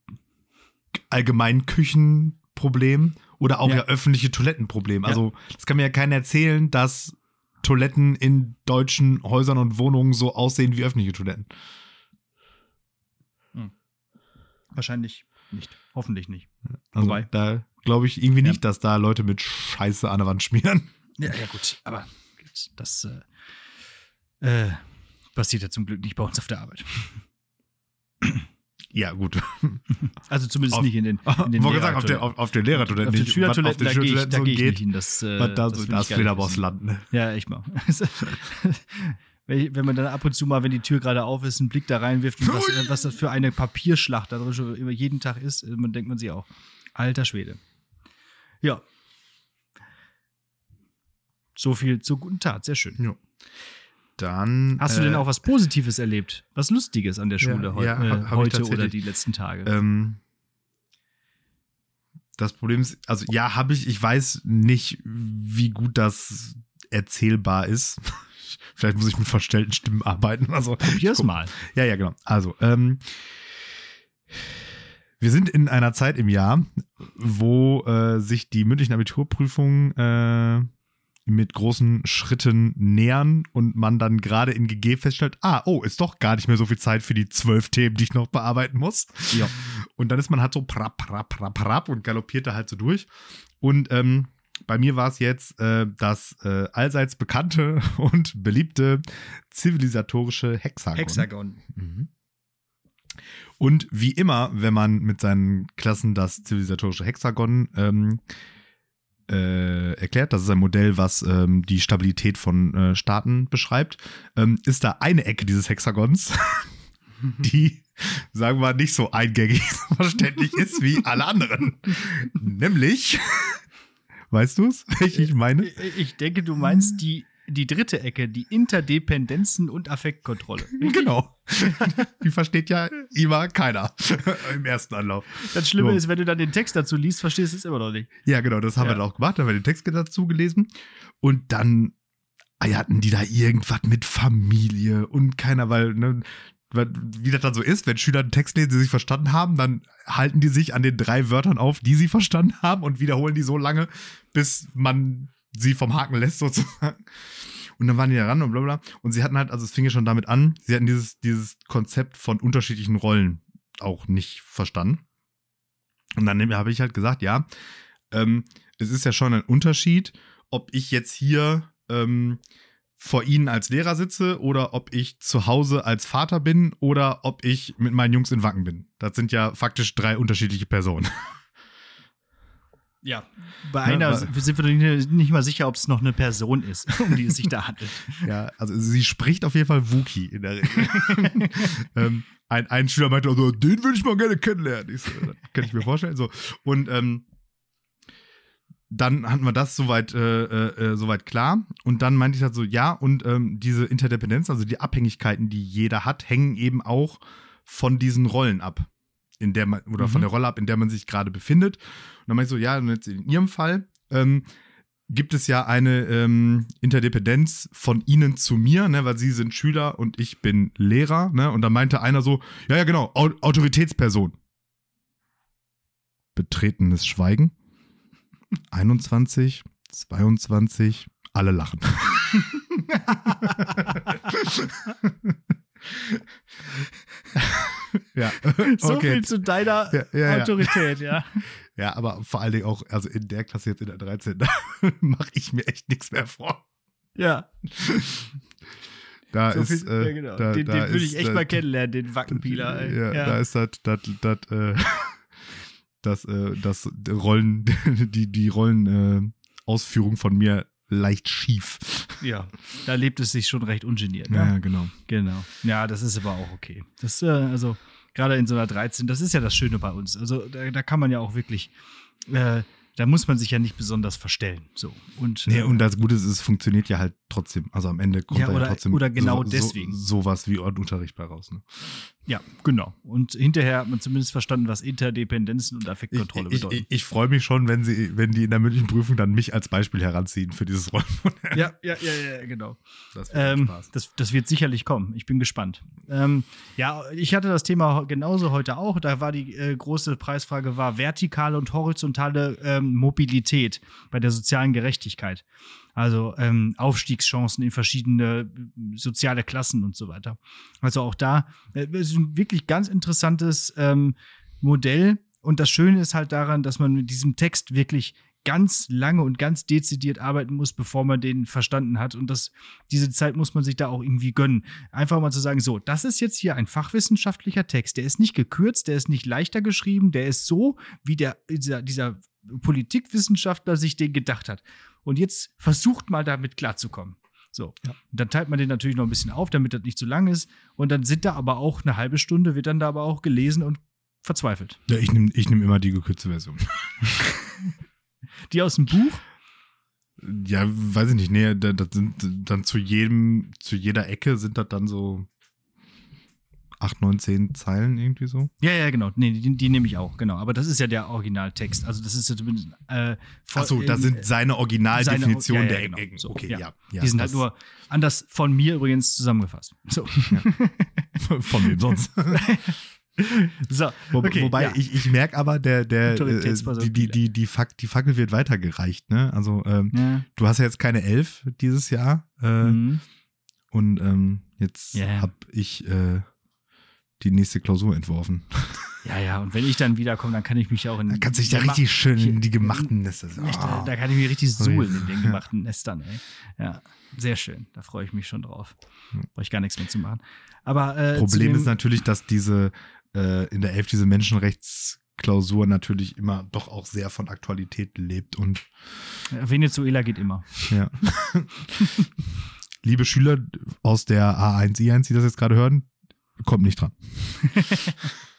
allgemein Küchenproblem oder auch Ja. ja, öffentliche Toilettenproblem. Ja. Also, das kann mir ja keiner erzählen, dass Toiletten in deutschen Häusern und Wohnungen so aussehen wie öffentliche Toiletten. Wahrscheinlich nicht. Hoffentlich nicht. Also, Wobei- da glaube ich irgendwie Ja. nicht, dass da Leute mit Scheiße an der Wand schmieren. Ja, ja, gut. Aber das äh, äh, passiert ja zum Glück nicht bei uns auf der Arbeit. Ja, gut. Also zumindest Auf- nicht in den, in den sagen, auf, der, auf, auf den Lehrertoiletten Auf den Schülertoiletten, auf da den gehe ich, da Schülertoiletten geh ich so nicht geht, hin. Das, äh, da so, das gar will nicht aber aufs wissen. Land. Ne? Ja, echt mal. wenn, man dann ab und zu mal, wenn die Tür gerade auf ist, einen Blick da reinwirft und was, äh, was das für eine Papierschlacht da drin schon über jeden Tag ist, äh, man denkt man sich auch, alter Schwede. Ja. So viel zur guten Tat, sehr schön. Ja. Dann. Hast du äh, denn auch was Positives erlebt? Was Lustiges an der Ja, Schule heu ja, äh, hab- heute oder die letzten Tage? Ähm, das Problem ist, also ja, habe ich, ich weiß nicht, wie gut das erzählbar ist. Vielleicht muss ich mit verstellten Stimmen arbeiten. Also, Probier's mal. Ja, ja, genau. Also, ähm, wir sind in einer Zeit im Jahr, wo äh, sich die mündlichen Abiturprüfungen äh, mit großen Schritten nähern und man dann gerade in GG feststellt, ah, oh, ist doch gar nicht mehr so viel Zeit für die zwölf Themen, die ich noch bearbeiten muss. Ja. Und dann ist man halt so prapp, prapp, prapp, prapp und galoppiert da halt so durch. Und ähm, bei mir war es jetzt äh, das äh, allseits bekannte und beliebte zivilisatorische Hexagon. Hexagon. Mhm. Und wie immer, wenn man mit seinen Klassen das zivilisatorische Hexagon ähm, äh, erklärt, das ist ein Modell, was ähm, die Stabilität von äh, Staaten beschreibt, ähm, ist da eine Ecke dieses Hexagons, die, sagen wir, nicht so eingängig verständlich ist wie alle anderen. Nämlich, weißt du es, welche ich meine? Ich- Ich denke, du meinst die, die dritte Ecke, die Interdependenzen und Affektkontrolle. Genau. Die versteht ja immer keiner im ersten Anlauf. Das Schlimme So. ist, wenn du dann den Text dazu liest, verstehst du es immer noch nicht. Ja, genau, das haben Ja. wir dann auch gemacht, da haben wir den Text dazu gelesen. Und dann hatten die da irgendwas mit Familie und keiner, weil, ne, weil, wie das dann so ist, wenn Schüler einen Text lesen, die sich verstanden haben, dann halten die sich an den drei Wörtern auf, die sie verstanden haben und wiederholen die so lange, bis man sie vom Haken lässt, sozusagen. Und dann waren die da ran und bla bla. Und sie hatten halt, also es fing ja schon damit an, sie hatten dieses, dieses Konzept von unterschiedlichen Rollen auch nicht verstanden. Und dann habe ich halt gesagt, ja, ähm, es ist ja schon ein Unterschied, ob ich jetzt hier ähm, vor Ihnen als Lehrer sitze oder ob ich zu Hause als Vater bin oder ob ich mit meinen Jungs in Wacken bin. Das sind ja faktisch drei unterschiedliche Personen. Ja. Bei Ja, einer wa- sind wir nicht, nicht mal sicher, ob es noch eine Person ist, um die es sich da handelt. Ja, also sie spricht auf jeden Fall Wookie in der Regel. ähm, ein, ein Schüler meinte also, den würde ich mal gerne kennenlernen. Ich so, das kann ich mir vorstellen. So. Und ähm, dann hatten wir das soweit, äh, äh, äh, soweit klar. Und dann meinte ich halt so, ja, und ähm, diese Interdependenz, also die Abhängigkeiten, die jeder hat, hängen eben auch von diesen Rollen ab. In der man, oder Mhm. von der Rolle ab, in der man sich gerade befindet. Und dann meinte ich so, ja, und jetzt in Ihrem Fall ähm, gibt es ja eine ähm, Interdependenz von Ihnen zu mir, ne, weil Sie sind Schüler und ich bin Lehrer, ne? Und da meinte einer so, ja, ja, genau, Au Autoritätsperson. Betretenes Schweigen. 21, 22, alle lachen. ja, So okay. viel zu deiner Ja, ja. Autorität, ja. Ja, aber vor allen Dingen auch, also in der Klasse jetzt in der 13, da mache ich mir echt nichts mehr vor. Ja, Da so ist, viel, äh, genau. da, den da den würde ich echt äh, mal kennenlernen, den Wackenpieler. Ja, Ja, da ist das, das, das, äh, das, äh, das die Rollen, die, die Rollen, äh, von mir leicht schief. ja, da lebt es sich schon recht ungeniert. Ja, Ne? ja genau. Genau. Ja, das ist aber auch okay. Das, äh, also, gerade in so einer 13, das ist ja das Schöne bei uns. Also, da, da kann man ja auch wirklich, äh, da muss man sich ja nicht besonders verstellen. So. Und, Nee, äh, und das Gute ist, es funktioniert ja halt trotzdem. Also am Ende kommt Ja, oder- ja trotzdem oder genau so, deswegen. So, sowas wie Unterricht bei raus. Ne? Ja, genau. Und hinterher hat man zumindest verstanden, was Interdependenzen und Affektkontrolle ich, ich, bedeuten. ich, ich freue mich schon, wenn sie, wenn die in der mündlichen Prüfung dann mich als Beispiel heranziehen für dieses Rollenmodell. ja, ja, ja, ja, genau. Das wird Ähm, Spaß. das, das wird sicherlich kommen. Ich bin gespannt. Ähm, ja, ich hatte das Thema genauso heute auch. Da war die äh, große Preisfrage war vertikale und horizontale ähm, Mobilität bei der sozialen Gerechtigkeit. Also ähm, Aufstiegschancen in verschiedene äh, soziale Klassen und so weiter. Also auch da äh, ist ein wirklich ganz interessantes ähm, Modell. Und das Schöne ist halt daran, dass man mit diesem Text wirklich ganz lange und ganz dezidiert arbeiten muss, bevor man den verstanden hat. Und das, diese Zeit muss man sich da auch irgendwie gönnen. Einfach mal zu sagen, so, das ist jetzt hier ein fachwissenschaftlicher Text. Der ist nicht gekürzt, der ist nicht leichter geschrieben, der ist so, wie der, dieser, dieser Politikwissenschaftler sich den gedacht hat. Und jetzt versucht mal damit klarzukommen. So. Ja. Und dann teilt man den natürlich noch ein bisschen auf, damit das nicht zu lang ist. Und dann sind da aber auch eine halbe Stunde, wird dann da aber auch gelesen und verzweifelt. Ja, ich nehme ich nehm immer die gekürzte Version. Die aus dem Buch, Ja, weiß ich nicht. Nee, da- das sind dann zu jedem, zu jeder Ecke sind das dann so 8, 9, 10 Zeilen irgendwie so. Ja, ja, genau. Nee, die, die nehme ich auch, genau. Aber das ist ja der Originaltext. Also das ist ja zumindest äh, Achso, das in- sind seine Originaldefinitionen ja, ja, der genau. Ecken. So, okay, ja. ja. ja. die sind halt nur anders von mir übrigens zusammengefasst. So. von wem sonst. so. Okay, wobei ja. ich, ich merke aber, der, der, äh, Autoritätsperson. die, die, die, die, Fac die Fackel wird weitergereicht, ne? Also, ähm, Ja. du hast ja jetzt keine elf dieses Jahr. Äh, Mhm. Und ähm, jetzt Ja. habe ich äh, die nächste Klausur entworfen. ja, ja. Und wenn ich dann wiederkomme, dann kann ich mich auch in. Da kannst du dich ja Gema- richtig schön in die gemachten Nester. Echt, Ah. Da kann ich mich richtig suhlen in den gemachten Nestern, ey. Ja, sehr schön. Da freue ich mich schon drauf. Brauche ich gar nichts mehr zu machen. Aber äh, Problem ist natürlich, dass diese äh, in der Elf diese Menschenrechtsklausur natürlich immer doch auch sehr von Aktualität lebt und Venezuela geht immer. ja. Liebe Schüler aus der A1, I1, die das jetzt gerade hören, kommt nicht dran.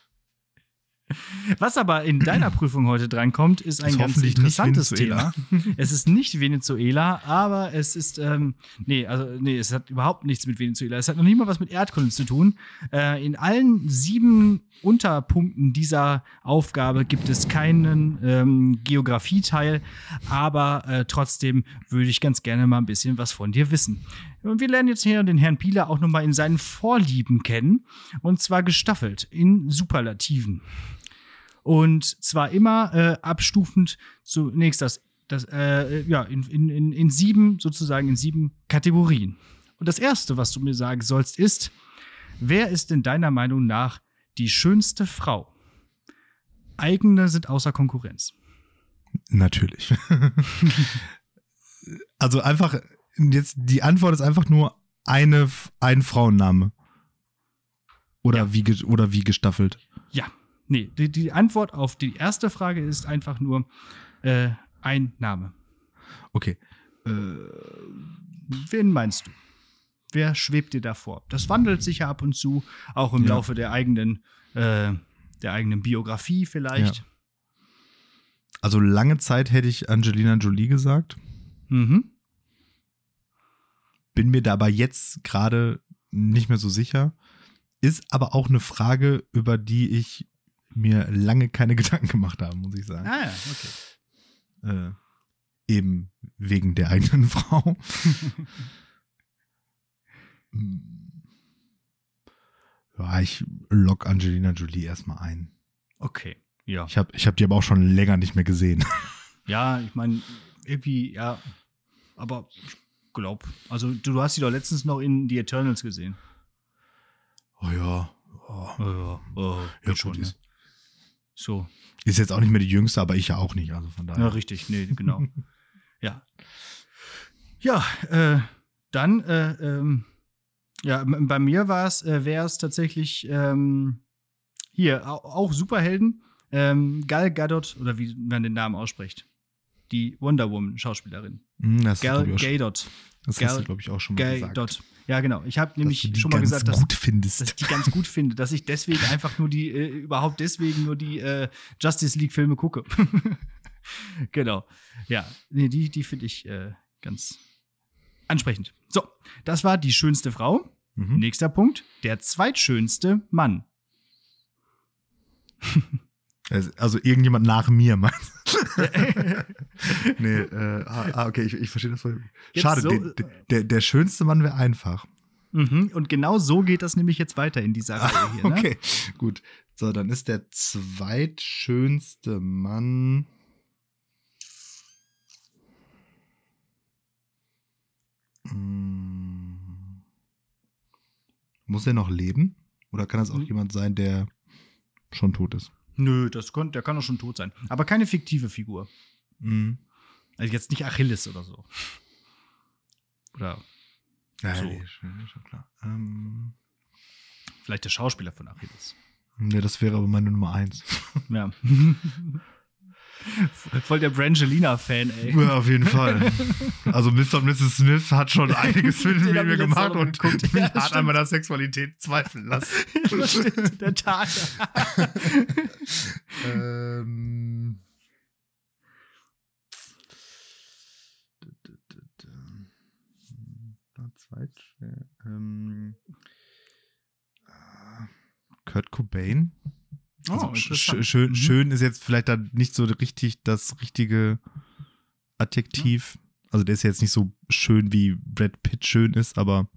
Was aber in deiner Prüfung heute drankommt, ist ein Ist ganz interessantes. Thema. Es ist nicht Venezuela, aber es ist, ähm, nee, also, nee, es hat überhaupt nichts mit Venezuela. Es hat noch nie mal was mit Erdkunde zu tun. Äh, in allen sieben Unterpunkten dieser Aufgabe gibt es keinen ähm, Geografieteil, aber äh, trotzdem würde ich ganz gerne mal ein bisschen was von dir wissen. Und wir lernen jetzt hier den Herrn Pieler auch nochmal in seinen Vorlieben kennen. Und zwar gestaffelt in Superlativen. Und zwar immer äh, abstufend zunächst das, das äh, ja, in, in, in, in sieben, sozusagen in sieben Kategorien. Und das erste, was du mir sagen sollst, ist, wer ist in deiner Meinung nach die schönste Frau? Eigene sind außer Konkurrenz. Natürlich. also einfach, jetzt die Antwort ist einfach nur eine, ein Frauenname. Oder, Ja. wie, oder wie gestaffelt. Ja, nee, die, die Antwort auf die erste Frage ist einfach nur äh, ein Name. Okay. Äh, Wen meinst du? Wer schwebt dir da vor? Das wandelt sich ja ab und zu, auch im Ja. Laufe der eigenen, äh, der eigenen Biografie vielleicht. Also lange Zeit hätte ich Angelina Jolie gesagt. Mhm. Bin mir dabei jetzt gerade nicht mehr so sicher. Ist aber auch eine Frage, über die ich mir lange keine Gedanken gemacht habe, muss ich sagen. Ah ja, okay. Äh, eben wegen der eigenen Frau. ja, ich lock Angelina Jolie erstmal ein. Okay, ja. Ich habe ich hab die aber auch schon länger nicht mehr gesehen. Ja, ich meine, irgendwie, ja. Aber ich glaube, also du, du hast sie doch letztens noch in The Eternals gesehen. Oh ja. Oh, ja, oh, Ja, gut, schon. Ne? ist, So, ist jetzt auch nicht mehr die jüngste, aber ich ja auch nicht. Also von daher. ja, richtig, nee, genau. ja. Ja, äh, dann, äh, ähm, ja, bei mir war es, äh, wäre es tatsächlich ähm, hier au- auch Superhelden. Ähm, Gal Gadot, oder wie man den Namen ausspricht. Die Wonder Woman Schauspielerin. Hm, das Gal Gadot. das hast Gal- du, glaube ich, auch schon mal gesagt. Gadot. Ja, genau. Ich habe nämlich schon mal gesagt, dass, dass ich die ganz gut finde, dass ich deswegen einfach nur die, äh, überhaupt deswegen nur die äh, Justice League-Filme gucke. genau. Ja, nee, die, die finde ich äh, ganz ansprechend. So, das war die schönste Frau. Mhm. Nächster Punkt, der zweitschönste Mann. Also, also irgendjemand nach mir, meinst du? nee, äh, ah, ah, okay, ich, ich verstehe das voll. Schade, so- der, der, der, der schönste Mann wäre einfach. Mhm. Und genau so geht das nämlich jetzt weiter in dieser Reihe hier. Ne? Okay, gut. So, dann ist der zweitschönste Mann. Hm. Muss er noch leben? Oder kann das auch Hm. jemand sein, der schon tot ist? Nö, das kann, der kann doch schon tot sein. Aber keine fiktive Figur. Mhm. Also jetzt nicht Achilles oder so. Oder Ja, So. nee, schon, schon klar. Ähm, vielleicht der Schauspieler von Achilles. nee, das wäre aber meine Nummer eins. Ja. Voll der Brangelina-Fan, ey. Ja, auf jeden Fall. Also Mr. und Mrs. Smith hat schon einiges mit, mir gemacht und geguckt. mich Ja, hart an meiner Sexualität zweifeln lassen. Stimmt, in der Tat. ähm. Kurt Cobain. Also sch- interessant. schön, Mhm. schön ist jetzt vielleicht dann nicht so richtig das richtige Adjektiv. Also der ist jetzt nicht so schön wie Brad Pitt schön ist, aber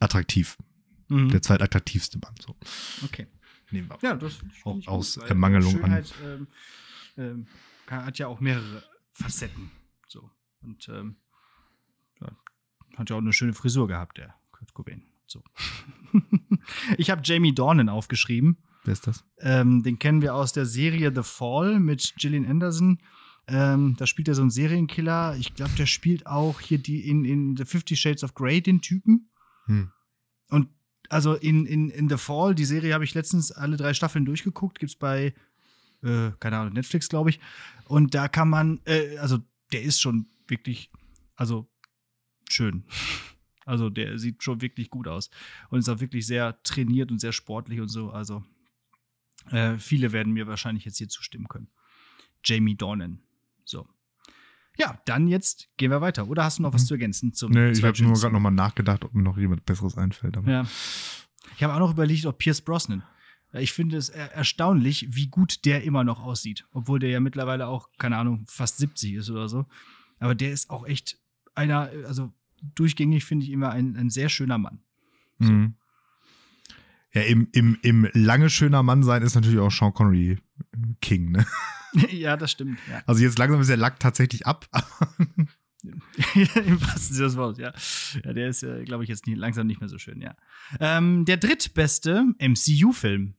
attraktiv. Mhm. Der zweitattraktivste Mann. So. Okay. Nehmen wir. Ja, das Auch gut, aus Ermangelung an- Schönheit, ähm, ähm, kann, hat ja auch mehrere Facetten. So. Und ähm, ja, hat ja auch eine schöne Frisur gehabt, der Kurt Cobain. So. ich habe Jamie Dornan aufgeschrieben. Wer ist das? Ähm, den kennen wir aus der Serie The Fall mit Gillian Anderson. Ähm, da spielt er so einen Serienkiller. Ich glaube, der spielt auch hier die in, in The Fifty Shades of Grey den Typen. Hm. Und also in, in, in The Fall, die Serie habe ich letztens alle drei Staffeln durchgeguckt. Gibt's bei, äh, keine Ahnung, Netflix, glaube ich. Und da kann man, äh, also der ist schon wirklich, also schön. Also der sieht schon wirklich gut aus. Und ist auch wirklich sehr trainiert und sehr sportlich und so. Also äh, viele werden mir wahrscheinlich jetzt hier zustimmen können. Jamie Dornan. So. Ja, dann jetzt gehen wir weiter. Oder hast du noch was Mhm. zu ergänzen zum Nee, ich habe nur gerade nochmal nachgedacht, ob mir noch jemand Besseres einfällt. Ja. Ich habe auch noch überlegt, ob Pierce Brosnan. Ja, Ich finde es er erstaunlich, wie gut der immer noch aussieht. Obwohl der ja mittlerweile auch, keine Ahnung, fast 70 ist oder so. Aber der ist auch echt einer, also durchgängig finde ich immer ein, ein sehr schöner Mann. Mhm. Ja, im, im, im lange schöner Mann sein ist natürlich auch Sean Connery King, ne? ja, das stimmt. Ja. Also jetzt langsam ist der Lack tatsächlich ab. Im wahrsten Sinne des Wortes, ja. Ja, der ist, äh, glaube ich, jetzt nie, langsam nicht mehr so schön, ja. Ähm, der drittbeste MCU-Film.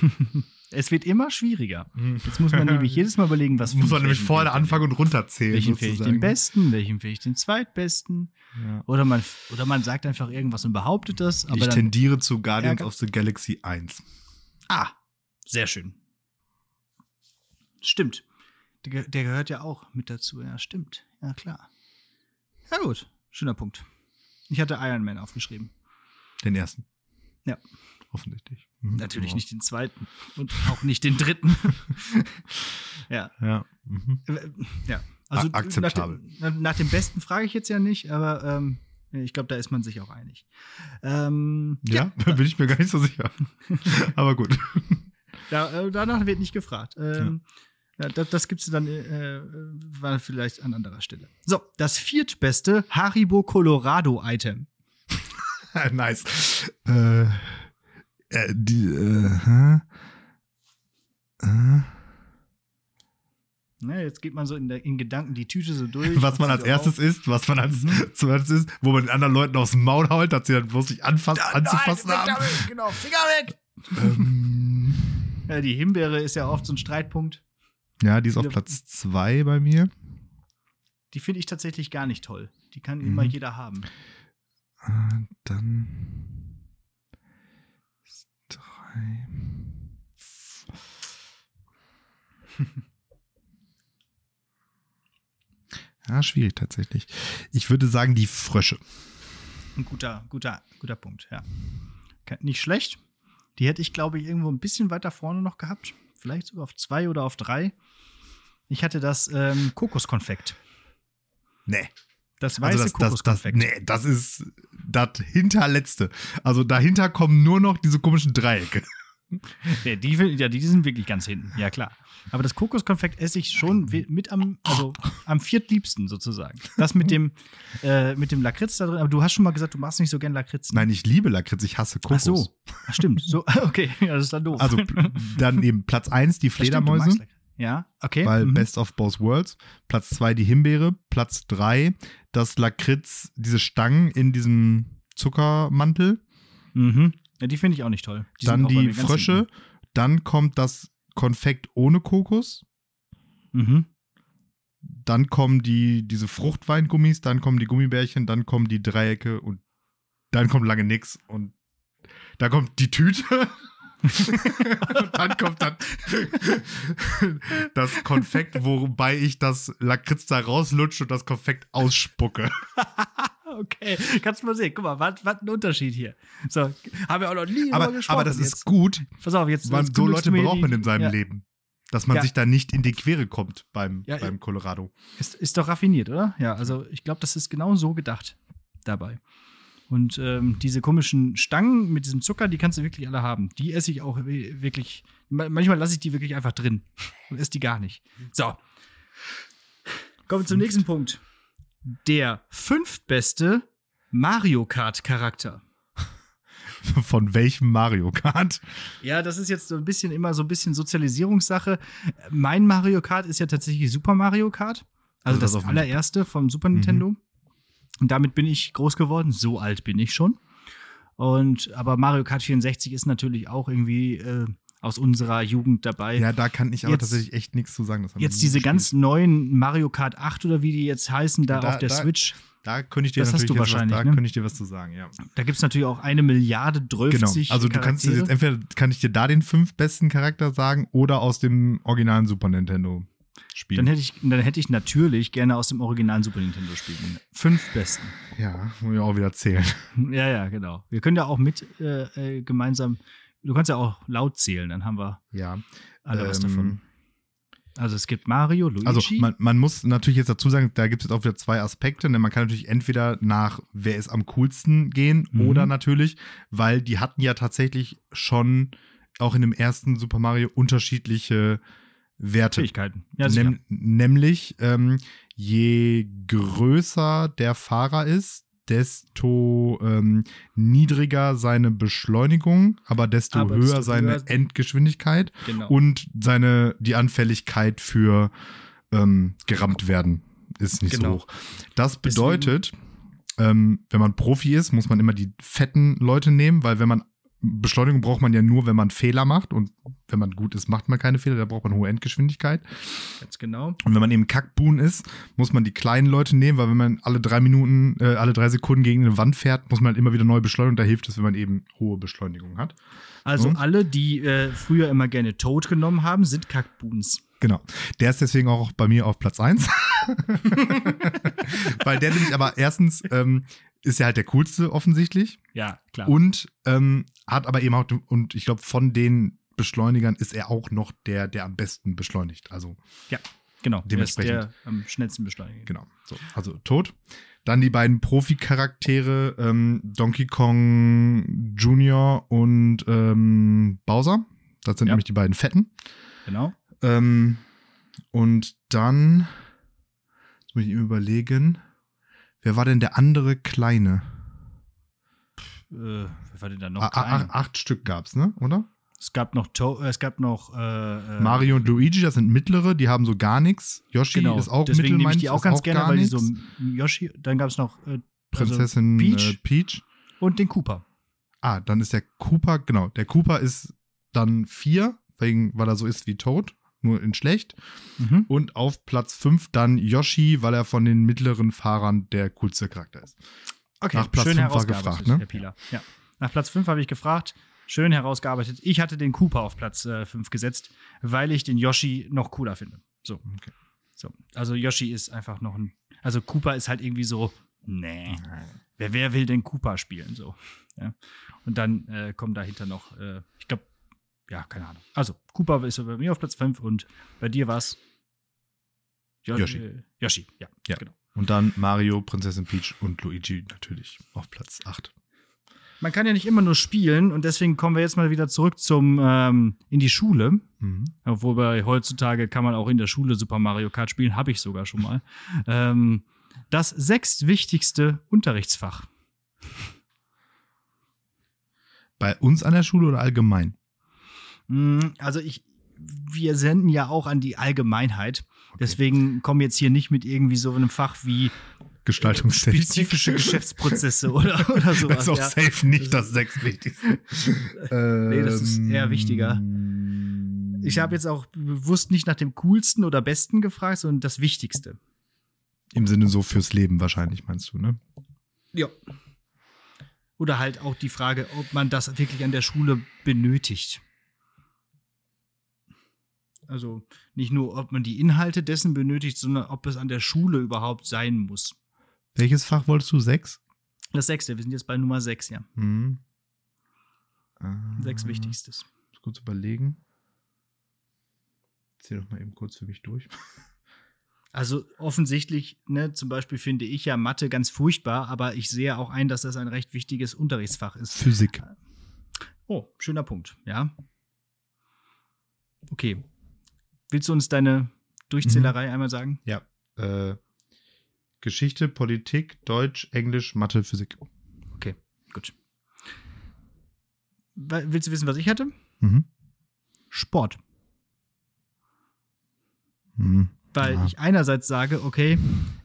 es wird immer schwieriger. Jetzt muss man nämlich jedes Mal überlegen, was muss man ich, nämlich vorne anfangen und runterzählen. Welchen finde ich den sozusagen. besten, welchen finde ich den zweitbesten? Ja. Oder man, oder man sagt einfach irgendwas und behauptet das. Aber ich tendiere zu Guardians of the Galaxy 1. ah, sehr schön. Stimmt. Der, der gehört ja auch mit dazu. Ja, stimmt. Ja, klar. Ja, gut. Schöner Punkt. Ich hatte Iron Man aufgeschrieben. Den ersten. Ja. offensichtlich. Mhm. Natürlich Ja. nicht den zweiten und auch nicht den dritten. ja. Ja. Mhm. Äh, Ja, also akzeptabel. Nach dem, nach dem Besten frage ich jetzt ja nicht, aber ähm, ich glaube, da ist man sich auch einig. Ähm, Ja, bin ich mir gar nicht so sicher. Aber gut. da, äh, danach wird nicht gefragt. Ähm, ja. das, das gibt es dann äh, war vielleicht an anderer Stelle. So, das viertbeste Haribo Colorado Item. nice. Äh, äh, die, äh, hä? Äh, Ne, jetzt geht man so in, der, in Gedanken die Tüte so durch. was man als erstes auf. isst, was man als Mhm. zweites isst, wo man den anderen Leuten aus dem Maul haut, dass sie dann bloß sich anfassen, anzufassen Nein, weg haben. damit, genau, Finger weg! ähm, Ja, die Himbeere ist ja oft so ein Streitpunkt. ja, die ist auf Platz zwei bei mir. Die finde ich tatsächlich gar nicht toll. Die kann Mhm. immer jeder haben. Äh, dann. Ja, schwierig tatsächlich. Ich würde sagen, die Frösche. Ein guter, guter, guter Punkt, ja. Nicht schlecht. Die hätte ich, glaube ich, irgendwo ein bisschen weiter vorne noch gehabt. Vielleicht sogar auf zwei oder auf drei. Ich hatte das ähm, Kokoskonfekt. Nee. Das weiße Also das, das, das, Kokoskonfekt. nee, das ist das hinterletzte. Also dahinter kommen nur noch diese komischen Dreiecke. Ja, die, ja, die sind wirklich ganz hinten, ja klar. Aber das Kokoskonfekt esse ich schon mit am, also am viertliebsten sozusagen. Das mit dem, äh, mit dem Lakritz da drin. Aber du hast schon mal gesagt, du machst nicht so gern Lakritz. ne? Nein, ich liebe Lakritz, ich hasse Ach Kokos. so, Ach, stimmt. So, okay, ja, das ist dann doof. Also dann eben Platz 1 die Das stimmt, Ja, okay. weil mhm. Best of Both Worlds. Platz 2 die Himbeere. Platz 3 das Lakritz, diese Stangen in diesem Zuckermantel. Mhm. Ja, die finde ich auch nicht toll. Die dann die Frösche. hinten. Dann kommt das Konfekt ohne Kokos. Mhm. Dann kommen die, diese Fruchtweingummis, dann kommen die Gummibärchen, dann kommen die Dreiecke und dann kommt lange nix und da kommt die Tüte. und dann kommt dann das Konfekt, wobei ich das Lakritz da rauslutsche und das Konfekt ausspucke. Okay, kannst du mal sehen. Guck mal, was was ein Unterschied hier. So, haben wir auch noch nie Aber, gesprochen. aber das jetzt. ist gut, Pass auf, jetzt. jetzt so Leute braucht man in seinem ja, Leben. Dass man Ja. sich da nicht in die Quere kommt beim, Ja, beim Colorado. Ist, ist doch raffiniert, oder? Ja, also ich glaube, das ist genau so gedacht dabei. Und ähm, diese komischen Stangen mit diesem Zucker, die kannst du wirklich alle haben. Die esse ich auch wi- wirklich. ma- Manchmal lasse ich die wirklich einfach drin und esse die gar nicht. So. Kommen wir zum nächsten Punkt. Der fünftbeste Mario Kart-Charakter. Von welchem Mario Kart? Ja, das ist jetzt so ein bisschen immer so ein bisschen Sozialisierungssache. Mein Mario Kart ist ja tatsächlich Super Mario Kart. Also Also das das, allererste vom Super Nintendo. Und damit bin ich groß geworden. So alt bin ich schon. Und aber Mario Kart 64 ist natürlich auch irgendwie äh, aus unserer Jugend dabei. Ja, da kann ich aber Jetzt- tatsächlich echt nichts zu sagen. Jetzt diese ganz neuen Mario Kart 8 oder wie die jetzt heißen, da, Da- auf der da- Switch. Da könnte ich dir Das hast natürlich du jetzt wahrscheinlich, was, da ne? könnte ich dir was zu sagen, ja. Da gibt es natürlich auch eine Milliarde, 12 Genau. Also du kannst jetzt entweder kann ich dir da den fünf besten Charakter sagen oder aus dem originalen Super Nintendo Spiel. Dann hätte, ich, dann hätte ich natürlich gerne aus dem originalen Super Nintendo spielen. Fünf besten. ja, muss ich auch wieder zählen. Ja, ja, genau. Wir können ja auch mit äh, äh, gemeinsam, du kannst ja auch laut zählen, dann haben wir Ja. alle was Ähm, davon. Also es gibt Mario, Luigi. Also man, man muss natürlich jetzt dazu sagen, da gibt es jetzt auch wieder zwei Aspekte. Denn man kann natürlich entweder nach, wer ist am coolsten gehen Mhm. oder natürlich, weil die hatten ja tatsächlich schon auch in dem ersten Super Mario unterschiedliche Werte. Fähigkeiten. Ja. Nem, nämlich, ähm, je größer der Fahrer ist, desto ähm, niedriger seine Beschleunigung, aber desto Aber höher seine höher- Endgeschwindigkeit genau. und seine die Anfälligkeit für ähm, gerammt werden ist nicht Genau. so hoch. Das Deswegen- bedeutet, ähm, wenn man Profi ist, muss man immer die fetten Leute nehmen, weil wenn man Beschleunigung braucht man ja nur, wenn man Fehler macht und wenn man gut ist, macht man keine Fehler, da braucht man hohe Endgeschwindigkeit. Ganz genau. Und wenn man eben Kackbuhn ist, muss man die kleinen Leute nehmen, weil wenn man alle drei Minuten, äh, alle drei Sekunden gegen eine Wand fährt, muss man halt immer wieder neu beschleunigen. Da hilft es, wenn man eben hohe Beschleunigung hat. Also Mhm. alle, die äh, früher immer gerne Toad genommen haben, sind Kackboons. Genau. Der ist deswegen auch bei mir auf Platz 1. Weil der nämlich aber erstens ähm, ist er halt der coolste offensichtlich. Ja, klar. Und ähm, hat aber eben auch, und ich glaube, von den Beschleunigern ist er auch noch der, der am besten beschleunigt. Also genau. dementsprechend. Der ist der am schnellsten beschleunigen. genau. So, also tot. Dann die beiden Profi-Charaktere, ähm, Donkey Kong Jr. und ähm, Bowser. Das sind Ja. nämlich die beiden Fetten. Genau. Ähm, und dann, jetzt muss ich eben überlegen, wer war denn der andere Kleine? Äh, wer war denn da noch? Ah, klein? acht, Stück gab's, ne? Oder? Es gab noch, to äh, es gab noch äh, äh, Mario und Luigi, das sind mittlere, die haben so gar nichts. Yoshi Genau, ist auch deswegen mittel, nehme ich die auch ganz gerne, gar weil die so Yoshi, dann gab es noch äh, Prinzessin also Peach. Peach. und den Cooper. Ah, dann ist der Cooper, genau. Der Cooper ist dann vier, wegen, weil er so ist wie Toad, nur in schlecht. Mhm. Und auf Platz fünf dann Yoshi, weil er von den mittleren Fahrern der coolste Charakter ist. Okay, Nach Platz schön fünf war herausgearbeitet, gefragt, ne? Herr Pieler. Ja. Nach Platz 5 habe ich gefragt. Schön herausgearbeitet. Ich hatte den Cooper auf Platz 5 gesetzt, weil ich den Yoshi noch cooler finde. So. Okay. so. Also Yoshi ist einfach noch ein. Also Cooper ist halt irgendwie so, nee. Wer, wer will denn Cooper spielen? So. Ja. Und dann äh, kommen dahinter noch, äh, ich glaube, ja, keine Ahnung. Also, Cooper ist bei mir auf Platz 5 und bei dir war es Yoshi. Yoshi, ja, Ja. genau. Und dann Mario, Prinzessin Peach und Luigi natürlich auf Platz acht. Man kann ja nicht immer nur spielen und deswegen kommen wir jetzt mal wieder zurück zum ähm, in die Schule. Mhm. Wobei heutzutage kann man auch in der Schule Super Mario Kart spielen, habe ich sogar schon mal. ähm, das sechstwichtigste Unterrichtsfach. Bei uns an der Schule oder allgemein? Mm, Also ich, wir senden ja auch an die Allgemeinheit. Deswegen kommen jetzt hier nicht mit irgendwie so einem Fach wie Gestaltungstechnik. spezifische Geschäftsprozesse oder, oder sowas. Das ist auch ja. safe nicht das sechswichtigste. Nee, das ist eher wichtiger. Ähm, Ich habe jetzt auch bewusst nicht nach dem coolsten oder besten gefragt, sondern das Wichtigste. Im Sinne so fürs Leben wahrscheinlich, meinst du, ne? Ja. Oder halt auch die Frage, ob man das wirklich an der Schule benötigt. Also nicht nur, ob man die Inhalte dessen benötigt, sondern ob es an der Schule überhaupt sein muss. Welches Fach wolltest du? Sechs? Das sechste, wir sind jetzt bei Nummer sechs, ja. Mhm. Sechs Äh, wichtigstes. muss kurz überlegen. Zähl doch mal eben kurz für mich durch. Also offensichtlich, ne, zum Beispiel finde ich ja Mathe ganz furchtbar, aber ich sehe auch ein, dass das ein recht wichtiges Unterrichtsfach ist. Physik. Oh, schöner Punkt, ja. Okay. Willst du uns deine Durchzählerei einmal sagen? Ja. Äh, Geschichte, Politik, Deutsch, Englisch, Mathe, Physik. Okay, gut. Willst du wissen, was ich hatte? Mhm. Sport. Mhm. Weil Ja. ich einerseits sage, okay,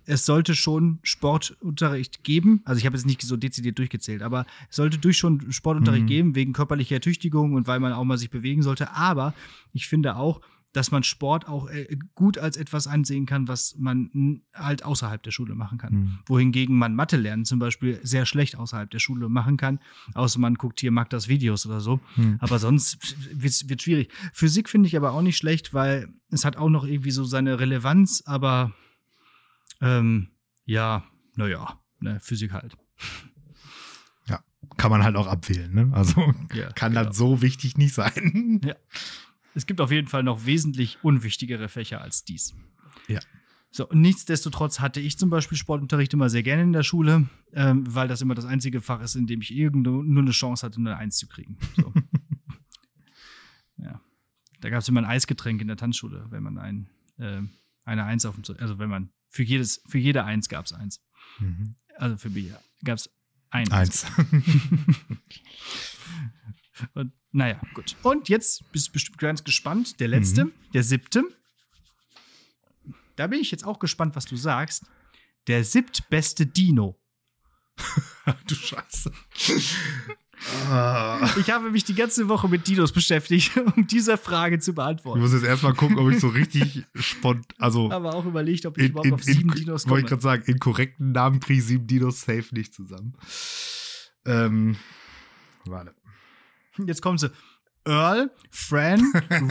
es sollte schon Sportunterricht geben. Also ich habe jetzt nicht so dezidiert durchgezählt, aber es sollte durch schon Sportunterricht Mhm. geben, wegen körperlicher Ertüchtigung und weil man auch mal sich bewegen sollte. Aber ich finde auch, dass man Sport auch äh, gut als etwas ansehen kann, was man halt außerhalb der Schule machen kann. Mhm. Wohingegen man Mathe lernen zum Beispiel sehr schlecht außerhalb der Schule machen kann, außer man guckt hier mag das Videos oder so. Mhm. Aber sonst wird wird schwierig. Physik finde ich aber auch nicht schlecht, weil es hat auch noch irgendwie so seine Relevanz, aber ähm, ja, naja, ne, Physik halt. Kann man halt auch abwählen, ne? Also Ja, kann genau. das so wichtig nicht sein. Es gibt auf jeden Fall noch wesentlich unwichtigere Fächer als dies. Ja. So, nichtsdestotrotz hatte ich zum Beispiel Sportunterricht immer sehr gerne in der Schule, ähm, weil das immer das einzige Fach ist, in dem ich irgendwo nur eine Chance hatte, eine Eins zu kriegen. So. ja. Da gab es immer ein Eisgetränk in der Tanzschule, wenn man ein, ähm, eine Eins auf dem, Ze- also wenn man für jedes, für jede Eins gab es eins. Mhm. Also für mich gab es ein Eins. Und, naja, gut. Und jetzt bist du bestimmt ganz gespannt. Der letzte, der siebte. Da bin ich jetzt auch gespannt, was du sagst. Der siebtbeste Dino. du Scheiße. Ah. Ich habe mich die ganze Woche mit Dinos beschäftigt, um diese Frage zu Ich beantworten. muss jetzt erstmal gucken, ob ich so richtig spontan, also Aber auch überlegt, ob ich in, überhaupt in, auf sieben in, Dinos wollte komme. ich gerade sagen, in korrekten Namen kriege ich sieben Dinos safe nicht zusammen. Ähm, warte. Jetzt kommen sie. Earl, Fran,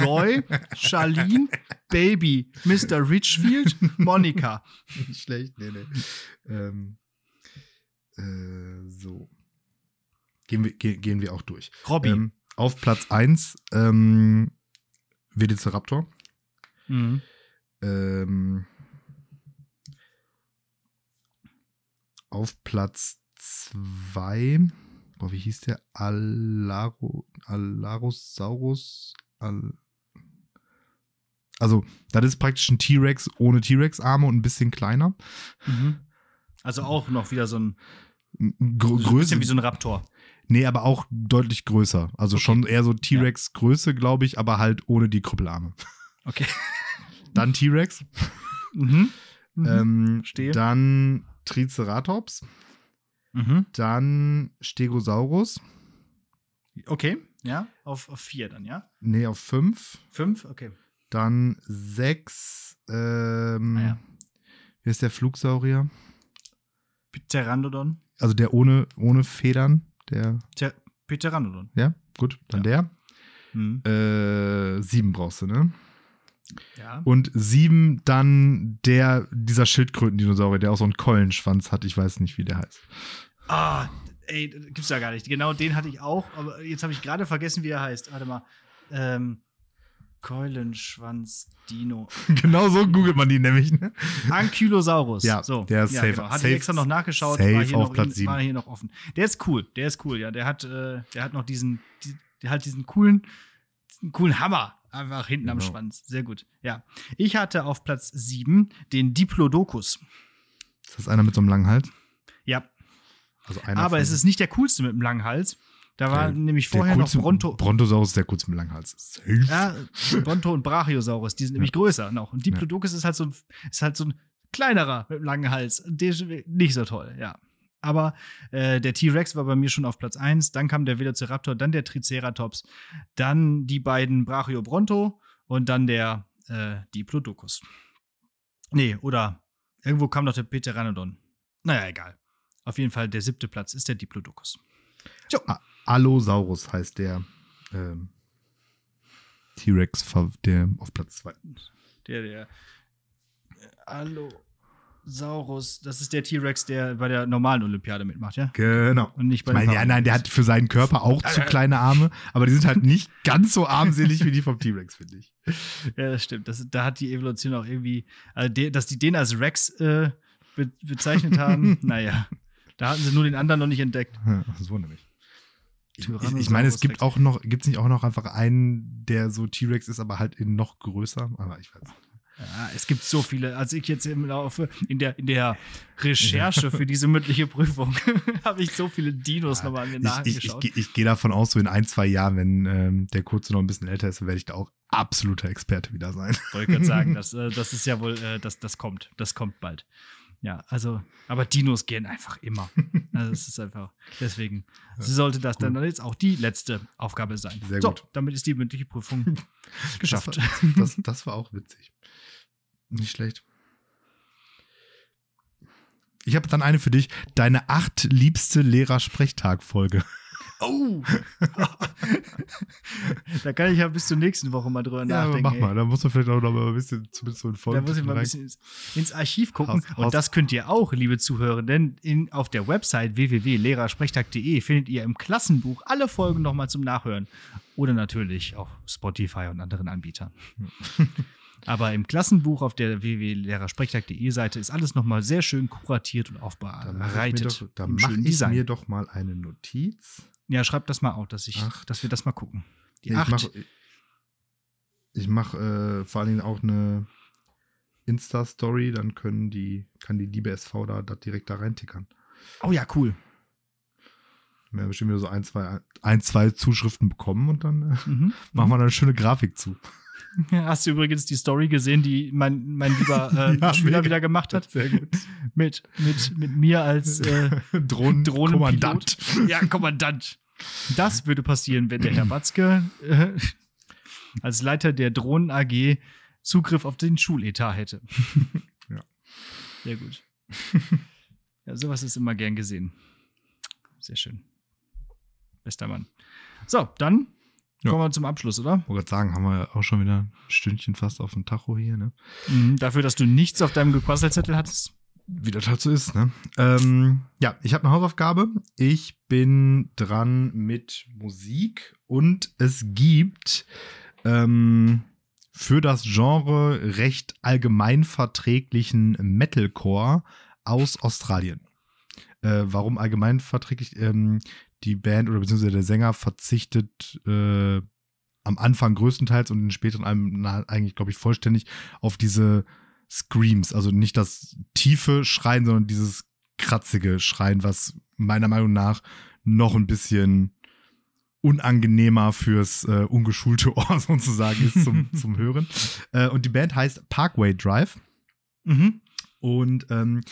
Roy, Charlene, Baby, Mr. Richfield, Monika. Nicht schlecht, nee, nee. Ähm, Äh, so. Gehen wir, ge gehen wir auch durch. Robby. Ähm, auf Platz 1 ähm, Velociraptor. mhm. Ähm, auf Platz 2, boah, wie hieß der? Alaro, Alarosaurus. Al also, das ist praktisch ein T-Rex ohne T-Rex-Arme und ein bisschen kleiner. Mhm. Also auch noch wieder so ein, Gr so ein bisschen wie so ein Raptor. Nee, aber auch deutlich größer. Also Okay. schon eher so T-Rex-Größe, glaube ich, aber halt ohne die Krüppelarme. Okay. Dann T-Rex. Mhm. Mhm. ähm, verstehe. dann Triceratops. Mhm. Dann Stegosaurus. Okay, ja, auf, auf vier dann, ja? Nee, auf 5. Fünf, okay. Dann 6. Ähm, Ah, ja. Wie ist der Flugsaurier? Pteranodon. Also der ohne, ohne Federn. Der, Ter Pteranodon. ja, gut, dann Mhm. der. Äh, sieben brauchst du, ne? Ja. Und sieben dann der, dieser Schildkrötendinosaurier, der auch so einen Keulenschwanz hat. Ich weiß nicht, wie der heißt. Ah, ey, gibt's ja gar nicht. Genau den hatte ich auch, aber jetzt habe ich gerade vergessen, wie er heißt. Warte mal. Ähm, Keulenschwanz Dino. genau so googelt man die nämlich, ne? Ankylosaurus. Ja, so. der ist ja, safe- Genau. Hatte safe- ich extra noch nachgeschaut, safe war hier, auf noch, Platz sieben. war hier noch offen. Der ist cool, der ist cool, ja. Der hat, äh, der hat noch diesen, die, der hat diesen coolen, diesen coolen Hammer einfach hinten am Genau. Schwanz. Sehr gut. Ja. Ich hatte auf Platz 7 den Diplodocus. Ist das einer mit so einem langen Hals? Ja, Also einer aber es ist nicht der coolste mit dem langen Hals. Da war Der- nämlich vorher noch Bronto. Brontosaurus ist der coolste mit langem Hals. Safe. Ja, Bronto und Brachiosaurus, die sind nämlich größer noch. Und Diplodocus ist halt so ein, ist halt so ein kleinerer mit einem langen Hals. Der ist nicht so toll, ja. Aber äh, der T-Rex war bei mir schon auf Platz 1, dann kam der Velociraptor, dann der Triceratops, dann die beiden Brachiobronto und dann der äh, Diplodocus. Nee, oder irgendwo kam noch der Pteranodon. Naja, egal. Auf jeden Fall der siebte Platz ist der Diplodocus. Allosaurus heißt der ähm, T-Rex, der auf Platz 2. Der, der Allosaurus, das ist der T-Rex, der bei der normalen Olympiade mitmacht, ja? Genau. Und nicht bei Ich meine, ja, nein, der hat für seinen Körper auch zu kleine Arme, aber die sind halt nicht ganz so armselig wie die vom T-Rex, finde ich. Ja, das stimmt. Das, da hat die Evolution auch irgendwie, also de, dass die den als Rex äh, be, bezeichnet haben, naja. Da hatten sie nur den anderen noch nicht entdeckt. Ja, Das wundert mich. Ich, ich, meine, es gibt auch noch, gibt es nicht auch noch einfach einen, der so T-Rex ist, aber halt in noch größer? Aber ich weiß. nicht. Ja, es gibt so viele. Als ich jetzt im Laufe, in der, in der Recherche für diese mündliche Prüfung, habe ich so viele Dinos nochmal an mir Ich, ich, ich, nachgeschaut. geh- ich gehe davon aus, so in ein, zwei Jahren, wenn ähm, der Kurze noch ein bisschen älter ist, werde ich da auch absoluter Experte wieder sein. wollte gerade sagen, das, äh, das ist ja wohl, äh, das, das kommt. Das kommt bald. Ja, also, aber Dinos gehen einfach immer. Also es ist einfach, deswegen sollte das dann jetzt auch die letzte Aufgabe sein. Sehr so, gut. damit ist die mündliche Prüfung geschafft. Das war, das, das war auch witzig. Nicht schlecht. Ich habe dann eine für dich. Deine acht liebste Lehrer-Sprechtag-Folge. Oh! da kann ich ja bis zur nächsten Woche mal drüber Ja, nachdenken. mach mal. Da muss man vielleicht auch noch mal ein bisschen, zumindest so in Folgen. Da muss ich mal ein bisschen ins, ins Archiv gucken. Haus- Haus- Und das könnt ihr auch, liebe Zuhörer, denn in, auf der Website www.lehrersprechtag.de findet ihr im Klassenbuch alle Folgen nochmal zum Nachhören. Oder natürlich auf Spotify und anderen Anbietern. Aber im Klassenbuch auf der www.lehrersprechtag.de Seite ist alles nochmal sehr schön kuratiert und Da mache ich mir aufbereitet. doch, mach ich mir doch mal eine Notiz. Ja, schreibt das mal auf, dass, ich, Acht. dass wir das mal gucken. Die Nee, ich acht. mache ich mach, äh, vor allen Dingen auch eine Insta-Story, dann können die, kann die liebe SV da, da direkt da reintickern. oh ja, cool. Wir haben bestimmt wieder so ein, zwei, ein, zwei Zuschriften bekommen und dann äh, Mhm. machen wir da eine schöne Grafik zu. Hast du übrigens die Story gesehen, die mein, mein lieber äh, Ja, Schüler mega. wieder gemacht hat? Sehr gut. Mit, mit, mit mir als äh, Drohnen, Drohnenkommandant. Kommandant. Ja, Kommandant. Das würde passieren, wenn der Herr Batzke äh, als Leiter der Drohnen AG Zugriff auf den Schuletat hätte. Ja. Sehr gut. Ja, sowas ist immer gern gesehen. Sehr schön. Bester Mann. So, dann Ja. kommen wir zum Abschluss, oder? Ich wollte sagen, haben wir auch schon wieder ein Stündchen fast auf dem Tacho hier, ne? Mhm, dafür, dass du nichts auf deinem Gequasselzettel hattest. wie das halt so ist, ne? Ähm, ja, ich habe eine Hausaufgabe. Ich bin dran mit Musik und es gibt ähm, für das Genre recht allgemein verträglichen Metalcore aus Australien. Äh, warum allgemein verträglich? Ähm, die Band oder beziehungsweise der Sänger verzichtet äh, am Anfang größtenteils und in späteren Alben eigentlich, glaube ich, vollständig auf diese Screams. Also nicht das tiefe Schreien, sondern dieses kratzige Schreien, was meiner Meinung nach noch ein bisschen unangenehmer fürs äh, ungeschulte Ohr sozusagen ist zum, zum Hören. Äh, und die Band heißt Parkway Drive. Mhm. Und ähm,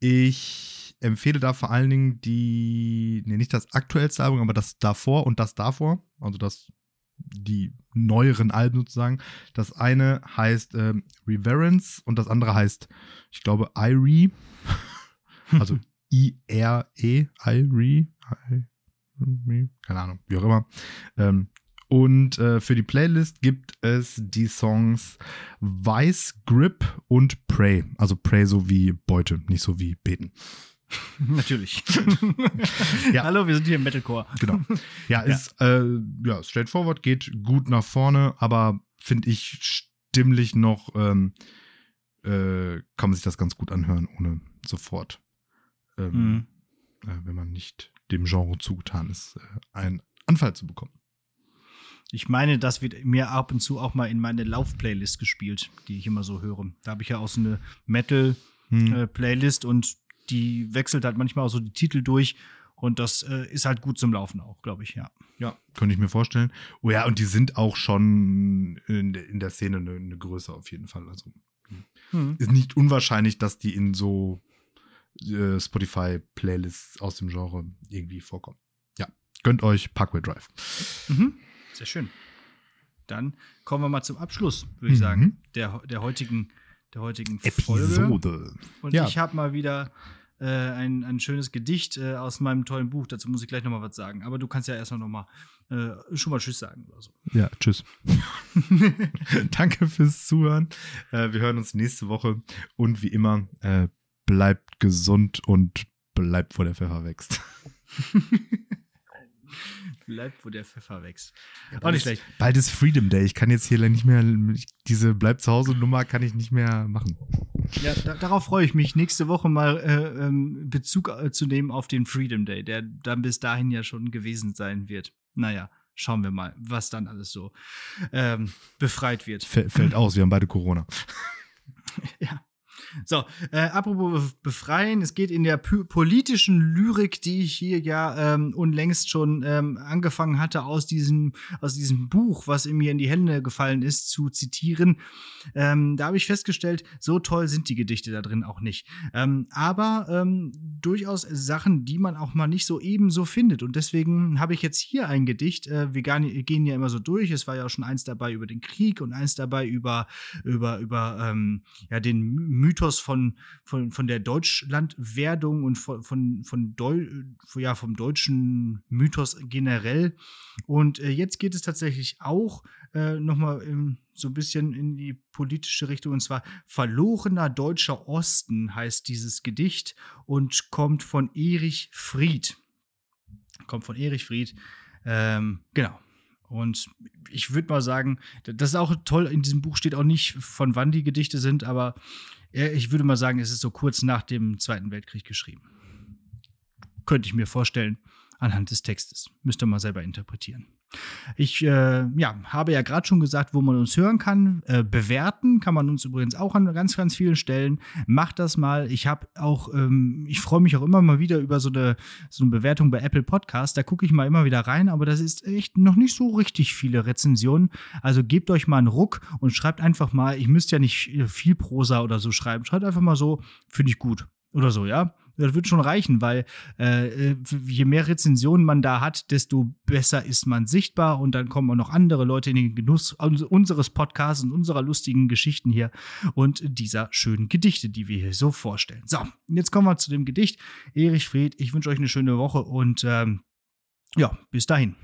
ich empfehle da vor allen Dingen die, nee, nicht das aktuellste Album, aber das davor und das davor. Also das, die neueren Alben sozusagen. Das eine heißt ähm, Reverence und das andere heißt, ich glaube, Irie. also I-R-E, Irie. Keine Ahnung, wie auch immer. Ähm, und äh, für die Playlist gibt es die Songs Vice, Grip und Pray. Also Pray so wie Beute, nicht so wie beten. Natürlich. ja. Hallo, wir sind hier im Metalcore. Genau. Ja, ist ja. Äh, ja, straightforward, geht gut nach vorne, aber finde ich stimmlich noch, ähm, äh, kann man sich das ganz gut anhören, ohne sofort, ähm, mhm. äh, wenn man nicht dem Genre zugetan ist, äh, einen Anfall zu bekommen. Ich meine, das wird mir ab und zu auch mal in meine Lauf-Playlist gespielt, die ich immer so höre. Da habe ich ja auch so eine Metal-Playlist hm. äh, und die wechselt halt manchmal auch so die Titel durch. Und das äh, ist halt gut zum Laufen auch, glaube ich, ja. Ja, könnte ich mir vorstellen. Oh ja, und die sind auch schon in, in der Szene eine, eine, Größe auf jeden Fall. Also hm. ist nicht unwahrscheinlich, dass die in so äh, Spotify-Playlists aus dem Genre irgendwie vorkommen. Ja, gönnt euch Parkway Drive. Mhm. Sehr schön. Dann kommen wir mal zum Abschluss, würde ich mhm. sagen, der, der heutigen der heutigen Episode. Folge. Und ja. ich habe mal wieder äh, ein, ein schönes Gedicht äh, aus meinem tollen Buch. Dazu muss ich gleich noch mal was sagen. Aber du kannst ja erstmal noch mal äh, schon mal Tschüss sagen oder so. Ja, Tschüss. Danke fürs Zuhören. Äh, wir hören uns nächste Woche und wie immer äh, bleibt gesund und bleibt, wo der Pfeffer wächst. bleibt, wo der Pfeffer wächst. Ja, Auch nicht schlecht. Bald ist Freedom Day. Ich kann jetzt hier nicht mehr, diese Bleib zu Hause Nummer kann ich nicht mehr machen. Ja, da, darauf freue ich mich, nächste Woche mal äh, ähm, Bezug äh, zu nehmen auf den Freedom Day, der dann bis dahin ja schon gewesen sein wird. Naja, schauen wir mal, was dann alles so ähm, befreit wird. F fällt aus, wir haben beide Corona. ja. So, äh, apropos befreien, es geht in der politischen Lyrik, die ich hier ja ähm, unlängst schon ähm, angefangen hatte, aus diesem, aus diesem Buch, was mir in die Hände gefallen ist, zu zitieren. Ähm, da habe ich festgestellt, so toll sind die Gedichte da drin auch nicht. Ähm, aber ähm, durchaus Sachen, die man auch mal nicht so ebenso findet. Und deswegen habe ich jetzt hier ein Gedicht. Äh, wir gehen ja immer so durch. Es war ja auch schon eins dabei über den Krieg und eins dabei über, über, über ähm, ja, den Mythos Mythos von, von, von der Deutschlandwerdung und von, von, von Deu ja, vom deutschen Mythos generell. Und äh, jetzt geht es tatsächlich auch äh, nochmal so ein bisschen in die politische Richtung. Und zwar Verlorener deutscher Osten heißt dieses Gedicht und kommt von Erich Fried. Kommt von Erich Fried. Ähm, genau. Und ich würde mal sagen, das ist auch toll, in diesem Buch steht auch nicht, von wann die Gedichte sind, aber ich würde mal sagen, es ist so kurz nach dem Zweiten Weltkrieg geschrieben. Könnte ich mir vorstellen, anhand des Textes. Müsst ihr mal selber interpretieren. Ich äh, ja, habe ja gerade schon gesagt, wo man uns hören kann. Äh, bewerten kann man uns übrigens auch an ganz, ganz vielen Stellen. Macht das mal. Ich habe auch, ähm, ich freue mich auch immer mal wieder über so eine, so eine Bewertung bei Apple Podcast. Da gucke ich mal immer wieder rein, aber das ist echt noch nicht so richtig viele Rezensionen. Also gebt euch mal einen Ruck und schreibt einfach mal, ich müsst ja nicht viel Prosa oder so schreiben. Schreibt einfach mal so, finde ich gut. Oder so, ja. Das wird schon reichen, weil äh, je mehr Rezensionen man da hat, desto besser ist man sichtbar und dann kommen auch noch andere Leute in den Genuss unseres Podcasts und unserer lustigen Geschichten hier und dieser schönen Gedichte, die wir hier so vorstellen. So, jetzt kommen wir zu dem Gedicht. Erich Fried, ich wünsche euch eine schöne Woche und ähm, ja, bis dahin.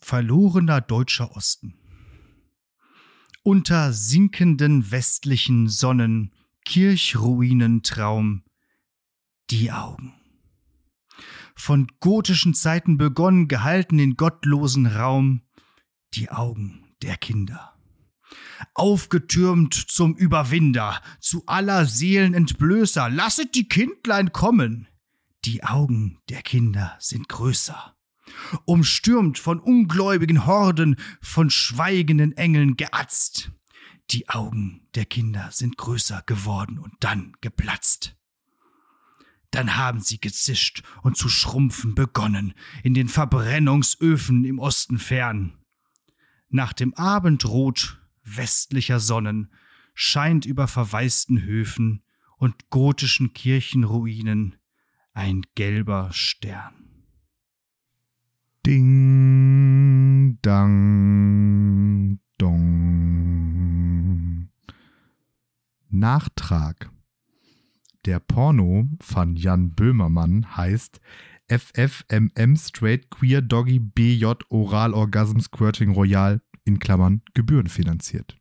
Verlorener deutscher Osten. Unter sinkenden westlichen Sonnen, Kirchruinentraum, die Augen. Von gotischen Zeiten begonnen, gehalten in gottlosen Raum, die Augen der Kinder. Aufgetürmt zum Überwinder, zu aller Seelen Entblößer, lasset die Kindlein kommen. Die Augen der Kinder sind größer. Umstürmt von ungläubigen Horden, von schweigenden Engeln geatzt. Die Augen der Kinder sind größer geworden und dann geplatzt. Dann haben sie gezischt und zu schrumpfen begonnen in den Verbrennungsöfen im Osten fern. Nach dem Abendrot westlicher Sonnen scheint über verwaisten Höfen und gotischen Kirchenruinen ein gelber Stern. Ding, dang, dong. Nachtrag. Der Porno von Jan Böhmermann heißt FFMM Straight Queer Doggy BJ Oral Orgasm Squirting Royal in Klammern gebührenfinanziert.